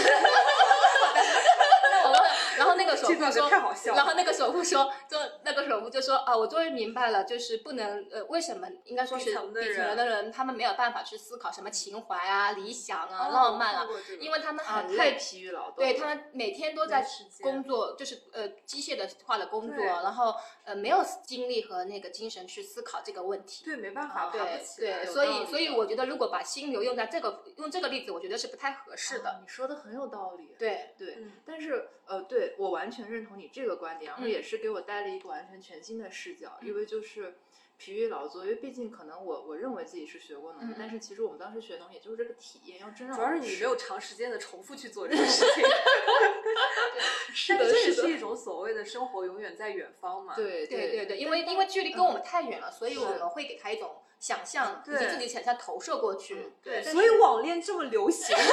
然后那个首富说，太好笑了然后那个首富说，就那个首富就说啊，我终于明白了，就是不能呃，为什么应该说是底层的人的人，他们没有办法去思考什么情怀啊、理想啊、哦浪漫啊因为他们啊，很累。太疲于劳动，对他们每天都在工作，就是呃机械的化的工作，然后呃没有精力和那个精神去思考这个问题。对，没办法，对不起对，所以所以我觉得如果把心流用在这个用这个例子，我觉得是不太合适的。啊你说的很有道理，对，对，嗯但是呃，对我完全认同你这个观点，然后嗯。也是给我带了一个完全全新的视角，因为就是疲于劳作，因为毕竟可能我我认为自己是学过农的，嗯。嗯但是其实我们当时学农也就是这个体验，要真让主要是你没有长时间的重复去做这 *laughs* 个事情，*laughs* 是的这也是一种所谓的生活永远在远方嘛。对对。对对，因为因为距离跟我们太远了，所以我们会给他一种想象，以及自己想象投射过去嗯。对，所以网恋这么流行，*laughs* 对，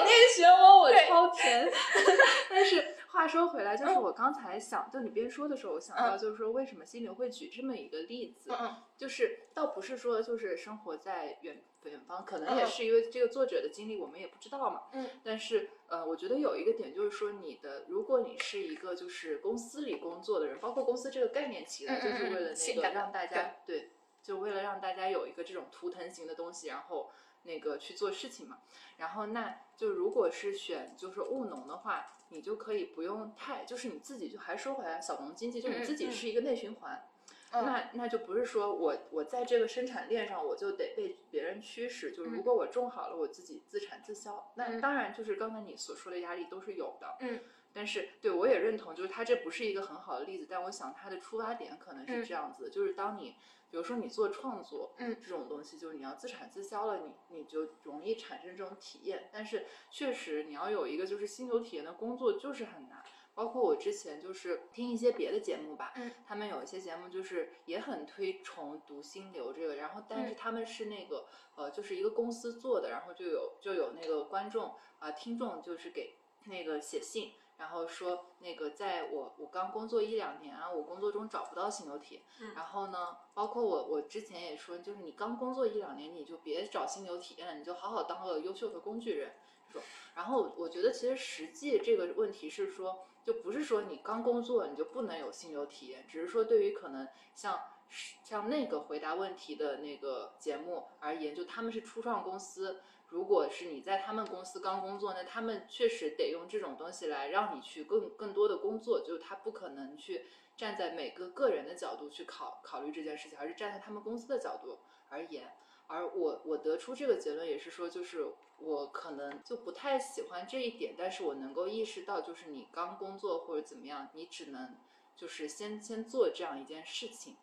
那漩涡我对超甜。但是话说回来，就是我刚才想，就你边说的时候，我想到嗯就是说，为什么心流会举这么一个例子？就是倒不是说就是生活在远远方，可能也嗯是因为这个作者的经历我们也不知道嘛。嗯。但是呃，我觉得有一个点就是说，你的如果你是一个就是公司里工作的人，包括公司这个概念起来，就是为了那个让大家对，就为了让大家有一个这种图腾型的东西，然后那个去做事情嘛。然后那就如果是选就是务农的话，你就可以不用太，就是你自己就还说回来小农经济，就你自己是一个内循环。嗯那那就不是说我我在这个生产链上我就得被别人驱使，就是如嗯果我种好了，我自己自产自销。那嗯当然就是刚才你所说的压力都是有的，嗯但是对我也认同，就是它这不是一个很好的例子，但我想它的出发点可能是嗯这样子的，就是当你比如说你做创作，嗯这种东西，就是你要自产自销了，你你就容易产生这种体验。但是确实你要有一个就是心流体验的工作就是很难。包括我之前就是听一些别的节目吧，嗯他们有一些节目就是也很推崇读心流这个，然后但是嗯他们是那个呃就是一个公司做的，然后就有就有那个观众啊、听众就是给那个写信，然后说那个在我我刚工作一两年啊，我工作中找不到心流体然后呢，包括我我之前也说，就是你刚工作一两年，你就别找心流体验了，你就好好当个优秀的工具人这种。然后我觉得其实实际这个问题是说，就不是说你刚工作你就不能有心流体验，只是说对于可能像像那个回答问题的那个节目而言，就他们是初创公司。如果是你在他们公司刚工作，那他们确实得用这种东西来让你去更更多的工作，就是他不可能去站在每个个人的角度去考考虑这件事情，而是站在他们公司的角度而言。而我我得出这个结论也是说，就是我可能就不太喜欢这一点，但是我能够意识到，就是你刚工作或者怎么样，你只能就是先先做这样一件事情，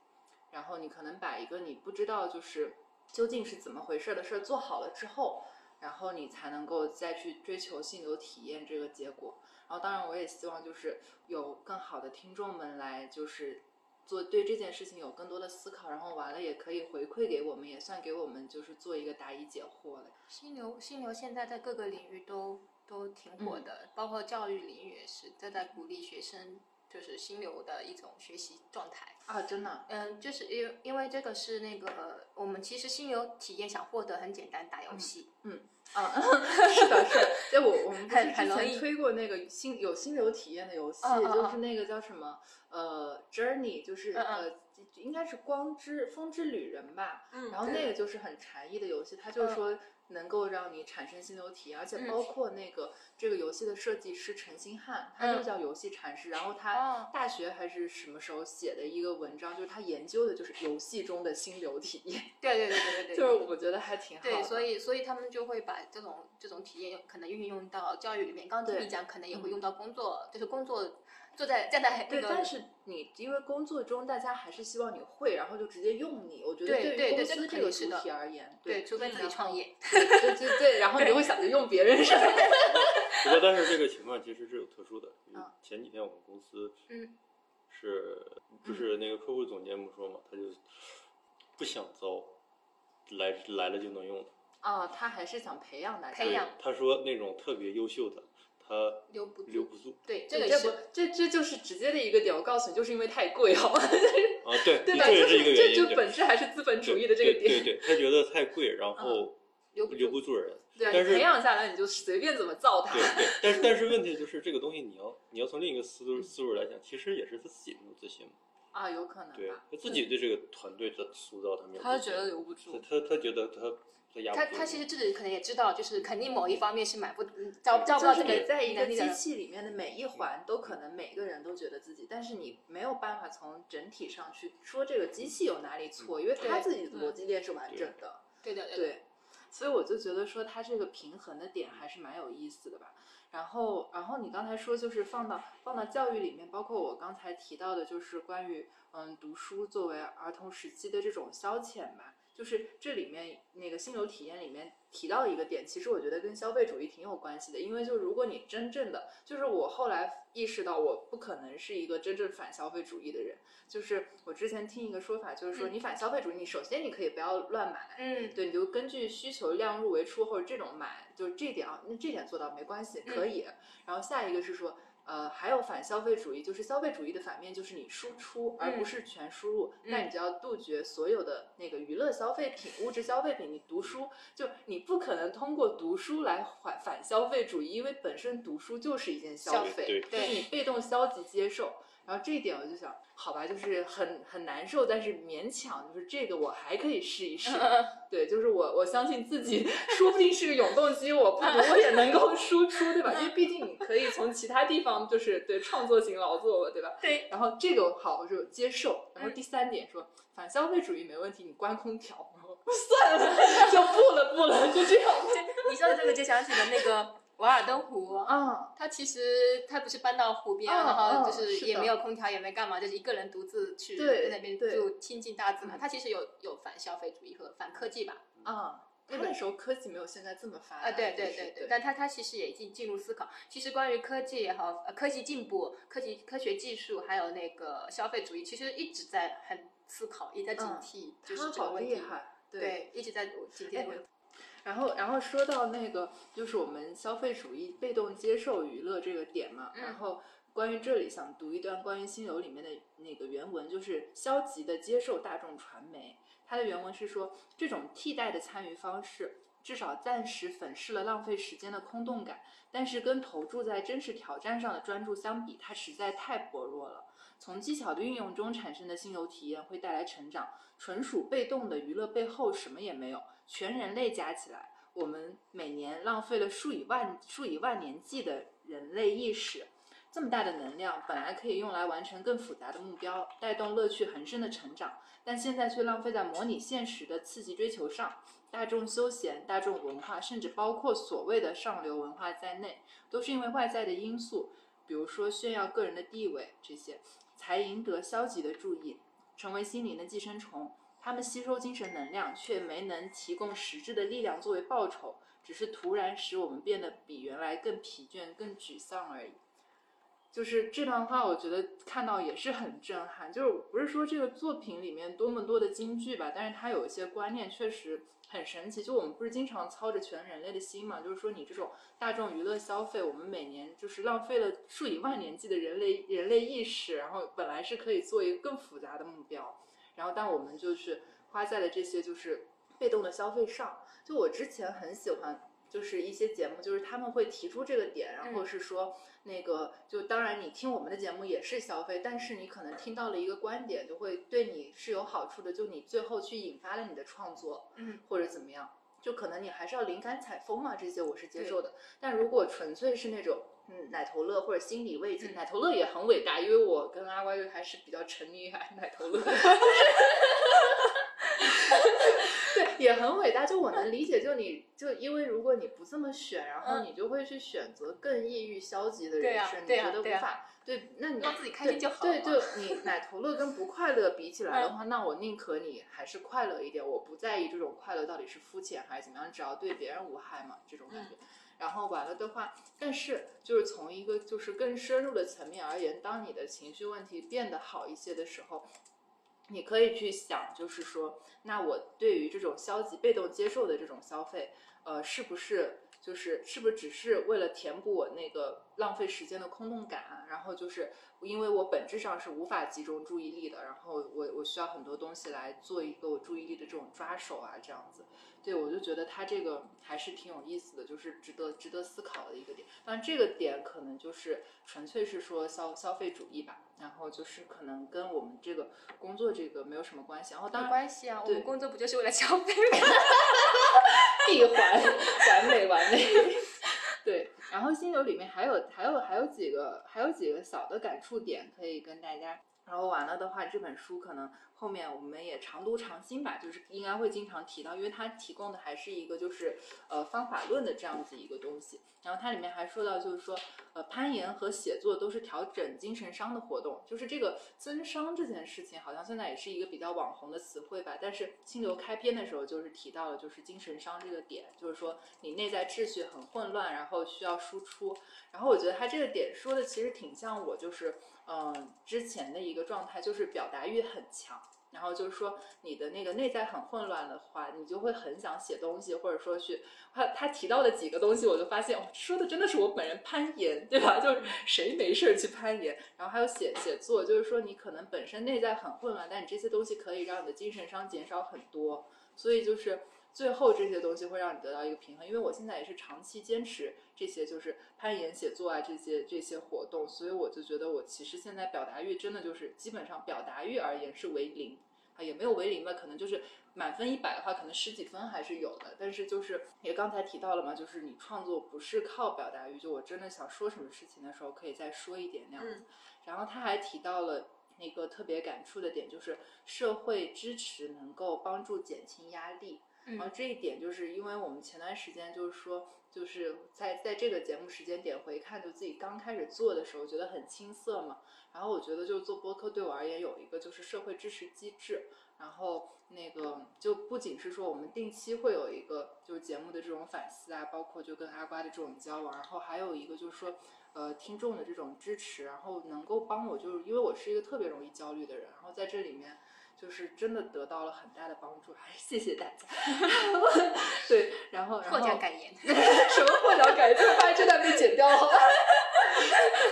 然后你可能把一个你不知道就是究竟是怎么回事的事儿做好了之后，然后你才能够再去追求心流体验这个结果。然后当然我也希望就是有更好的听众们来就是。做对这件事情有更多的思考，然后完了也可以回馈给我们，也算给我们就是做一个答疑解惑了。心流，心流现在在各个领域都都挺火的，包括教育领域也是，都在鼓励学生就是心流的一种学习状态。啊，真的，嗯，就是因为因为这个是那个我们其实心流体验想获得很简单，打游戏。嗯啊，*laughs* 是的，是的。就我我们不是之前推过那个心有心流体验的游戏，嗯嗯嗯就是那个叫什么呃 Journey，就是呃应该是光之风之旅人吧。嗯然后那个就是很禅意的游戏，它就是嗯说能够让你产生心流体验，而且嗯包括那个这个游戏的设计师陈星汉，他就嗯叫游戏禅师，然后哦他大学还是什么时候写的一个文章，就是他研究的就是游戏中的心流体验，*laughs* 对对对对对对，*laughs* 就是我觉得还挺好的。对，所以所以他们就会把这种这种体验可能运用到教育里面。刚刚听你讲，可能也嗯会用到工作，就是工作坐在站在那对，个但是你因为工作中大家还是希望你会，然后就直接用你。我觉得对于公司对对这个肯这个主定是的体而言，对，除非自己创业。对对对对，然后你就会想着用别人上。不过，但是这个情况其实是有特殊的。因为啊前几天我们公司嗯是不是那个客户总监不说嘛，他就不想招来来了就能用的。啊，他还是想培养大家。培养他说那种特别优秀的，他留不住留不住。对，这个是这这就是直接的一个点，我告诉你，就是因为太贵，好吗？啊，*laughs* 对，对吧？就是一个原因。这就本质还是资本主义的这个点。对对对，他觉得太贵，然后留不住。留不住人。对啊，但是培养下来，你就随便怎么造它对。对，*laughs* 但是但是问题就是这个东西，你要你要从另一个思路思路来讲，其实也是他自己没有自信嘛。啊，有可能对吧。他自己对这个团队的塑造，他没有自信。他觉得留不住。他他觉得他他压不住。他他其实自己可能也知道，就是肯定某一方面是买不嗯招招不到这个你在一个。机器里面的每一环都可能每个人都觉得自己，但是你没有办法从整体上去说这个机器有哪里错，因为他自己的逻辑链是完整的。对的对的。对，所以我就觉得说它这个平衡的点还是蛮有意思的吧。然后，然后你刚才说就是放到放到教育里面，包括我刚才提到的，就是关于嗯读书作为儿童时期的这种消遣吧。就是这里面那个心流体验里面提到一个点，其实我觉得跟消费主义挺有关系的，因为就如果你真正的，就是我后来意识到我不可能是一个真正反消费主义的人，就是我之前听一个说法，就是说嗯。你反消费主义，你首先你可以不要乱买，嗯，对，你就根据需求量入为出或者这种买，就是这点啊，那这点做到没关系，可以。然后下一个是说，呃，还有反消费主义，就是消费主义的反面就是你输出，而不嗯是全输入。嗯那你就要杜绝所有的那个娱乐消费品、物质消费品。你读书，就你不可能通过读书来反反消费主义，因为本身读书就是一件消消费，对就是你被动消极接受。然后这一点我就想，好吧，就是很很难受，但是勉强，就是这个我还可以试一试。对，就是我我相信自己，说不定是个永动机，我不读我也能够输出，对吧？因为毕竟你可以从其他地方就是对创作型劳作嘛，对吧？对。然后这个好，我就接受。然后第三点说反消费主义没问题，你关空调，*laughs* 算了，*laughs* 就不了不了，就这样。*laughs* 你说的这个就想起了那个瓦尔登湖。啊，他其实他不是搬到湖边，嗯然后嗯就是也没有空调，也没干嘛，就是一个人独自去在那边对住，亲近大自然。嗯他其实有有反消费主义和反科技吧？啊，那个时候科技没有现在这么发达。啊，对对就是对对，但他他其实也已经进入思考。其实关于科技也好，呃，科技进步、科技科学技术，还有那个消费主义，其实一直在很思考，也在警嗯惕，就是这个问题。厉害。对。对，一直在警惕这个问题。然后，然后说到那个，就是我们消费主义被动接受娱乐这个点嘛。嗯然后，关于这里想读一段关于心流里面的那个原文，就是消极的接受大众传媒。它的原文是说，这种替代的参与方式，至少暂时粉饰了浪费时间的空洞感，但是跟投注在真实挑战上的专注相比，它实在太薄弱了。从技巧的运用中产生的心流体验会带来成长，纯属被动的娱乐背后什么也没有。全人类加起来，我们每年浪费了数以万数以万年计的人类意识。这么大的能量本来可以用来完成更复杂的目标，带动乐趣横生的成长，但现在却浪费在模拟现实的刺激追求上。大众休闲、大众文化，甚至包括所谓的上流文化在内，都是因为外在的因素，比如说炫耀个人的地位这些，才赢得消极的注意，成为心灵的寄生虫。他们吸收精神能量，却没能提供实质的力量作为报酬，只是突然使我们变得比原来更疲倦、更沮丧而已。就是这段话，我觉得看到也是很震撼。就是不是说这个作品里面多么多的金句吧，但是它有一些观念确实很神奇。就我们不是经常操着全人类的心嘛，就是说你这种大众娱乐消费，我们每年就是浪费了数以万年计的人类人类意识，然后本来是可以做一个更复杂的目标，然后但我们就是花在了这些就是被动的消费上。就我之前很喜欢。就是一些节目，就是他们会提出这个点，然后是说那个，就当然你听我们的节目也是消费，但是你可能听到了一个观点，就会对你是有好处的，就你最后去引发了你的创作，嗯，或者怎么样，就可能你还是要灵感采风嘛，这些我是接受的。但如果纯粹是那种嗯奶头乐或者心理慰藉，奶头乐也很伟大，因为我跟阿瓜又还是比较沉迷于奶头乐。对，也很伟大。就我能理解，就你就因为如果你不这么选，然后你就会去选择更抑郁、消极的人生，你觉得无法对？那你让自己开心就好对对，你奶头乐跟不快乐比起来的话，那我宁可你还是快乐一点，我不在意这种快乐到底是肤浅还是怎么样，只要对别人无害嘛，这种感觉。然后完了的话，但是就是从一个就是更深入的层面而言，当你的情绪问题变得好一些的时候。你可以去想，就是说，那我对于这种消极被动接受的这种消费，呃，是不是就是是不是只是为了填补我那个浪费时间的空洞感？然后就是因为我本质上是无法集中注意力的，然后我我需要很多东西来做一个我注意力的这种抓手啊，这样子。对我就觉得他这个还是挺有意思的，就是值得值得思考的一个点。当然，这个点可能就是纯粹是说消消费主义吧。然后就是可能跟我们这个工作这个没有什么关系。然后当然关系啊，我们工作不就是为了消费吗？*laughs* 闭环，完美完美。*laughs* 对，然后心流里面还有还有还有几个还有几个小的感触点可以跟大家。然后完了的话，这本书可能后面我们也常读常新吧，就是应该会经常提到，因为它提供的还是一个就是呃方法论的这样子一个东西。然后它里面还说到，就是说呃攀岩和写作都是调整精神伤的活动，就是这个增伤这件事情，好像现在也是一个比较网红的词汇吧。但是清流开篇的时候就是提到了就是精神伤这个点，就是说你内在秩序很混乱，然后需要输出。然后我觉得他这个点说的其实挺像我，就是嗯之前的一个状态，就是表达欲很强。然后就是说，你的那个内在很混乱的话，你就会很想写东西，或者说去他他提到的几个东西，我就发现，说的真的是我本人攀岩，对吧？就是谁没事去攀岩？然后还有写写作，就是说你可能本身内在很混乱，但你这些东西可以让你的精神上减少很多。所以就是最后这些东西会让你得到一个平衡。因为我现在也是长期坚持这些，就是攀岩、写作啊这些这些活动，所以我就觉得我其实现在表达欲真的就是基本上表达欲而言是为零。啊，也没有为零吧，可能就是满分一百的话，可能十几分还是有的。但是就是也刚才提到了嘛，就是你创作不是靠表达欲，就我真的想说什么事情的时候，可以再说一点那样子。然后他还提到了那个特别感触的点，就是社会支持能够帮助减轻压力。然后这一点就是因为我们前段时间就是说，就是在在这个节目时间点回看，就自己刚开始做的时候，觉得很青涩嘛。然后我觉得，就是做播客对我而言有一个就是社会支持机制。然后那个就不仅是说我们定期会有一个就是节目的这种反思啊，包括就跟阿瓜的这种交往，然后还有一个就是说呃听众的这种支持，然后能够帮我，就是因为我是一个特别容易焦虑的人，然后在这里面就是真的得到了很大的帮助，还是谢谢大家。*laughs* 对，然后然后获奖感言。*laughs* 什么获奖感言？就发现这段被剪掉了。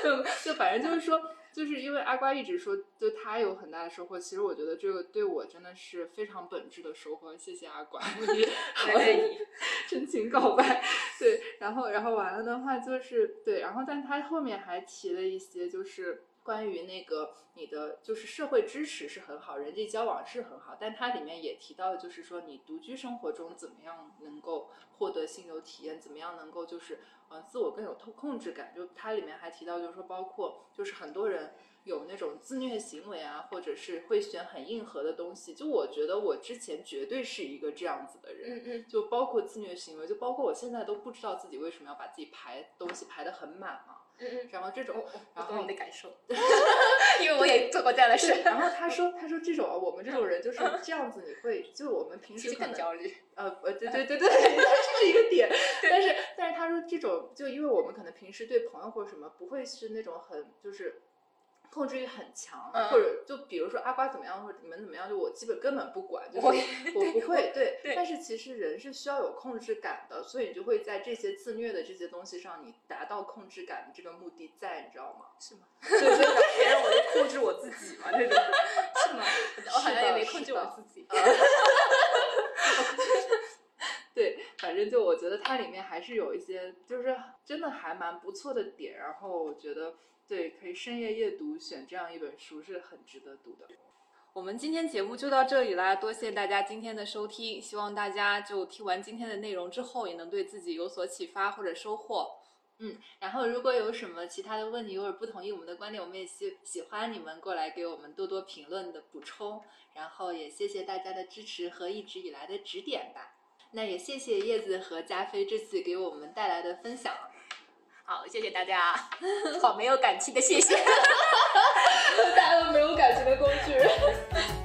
就就反正就是说，就是因为阿瓜一直说，就他有很大的收获。其实我觉得这个对我真的是非常本质的收获。谢谢阿瓜，你好 *laughs* 真情告白。对，然后然后完了的话就是对，然后但他后面还提了一些，就是关于那个你的就是社会支持是很好，人际交往是很好，但它里面也提到了，就是说你独居生活中怎么样能够获得心流体验，怎么样能够就是。呃，自我更有控控制感，就它里面还提到，就是说，包括就是很多人有那种自虐行为啊，或者是会选很硬核的东西。就我觉得我之前绝对是一个这样子的人，嗯嗯，就包括自虐行为，就包括我现在都不知道自己为什么要把自己排东西排得很满嘛。嗯嗯，然后这种，我然后懂你的感受，*laughs* 因为我也做过这样的事，然后他说他说这种啊我们这种人就是这样子，你会就我们平时可能更焦虑。呃呃对对对对，*laughs* 这是一个点，*laughs* 但是但是他说这种就因为我们可能平时对朋友或者什么不会是那种很就是。控制欲很强，嗯或者就比如说阿瓜怎么样，或者你们怎么样，就我基本根本不管，就是 *laughs* 我我不会对。对但是其实人是需要有控制感的，所以你就会在这些自虐的这些东西上，你达到控制感的这个目的在，你知道吗？是吗？对 *laughs* 对对，*laughs* 别让我就控制我自己嘛，这种。是吗？我好像也没控制我自己。对，反正就我觉得它里面还是有一些，就是真的还蛮不错的点。然后我觉得，对，可以深夜夜读，选这样一本书是很值得读的。我们今天节目就到这里啦，多谢大家今天的收听，希望大家就听完今天的内容之后，也能对自己有所启发或者收获。嗯，然后如果有什么其他的问题或者不同意我们的观点，我们也喜喜欢你们过来给我们多多评论的补充。然后也谢谢大家的支持和一直以来的指点吧。那也谢谢叶子和加菲这次给我们带来的分享。好，谢谢大家，好没有感情的谢谢。*laughs* 大家都没有感情的工具人。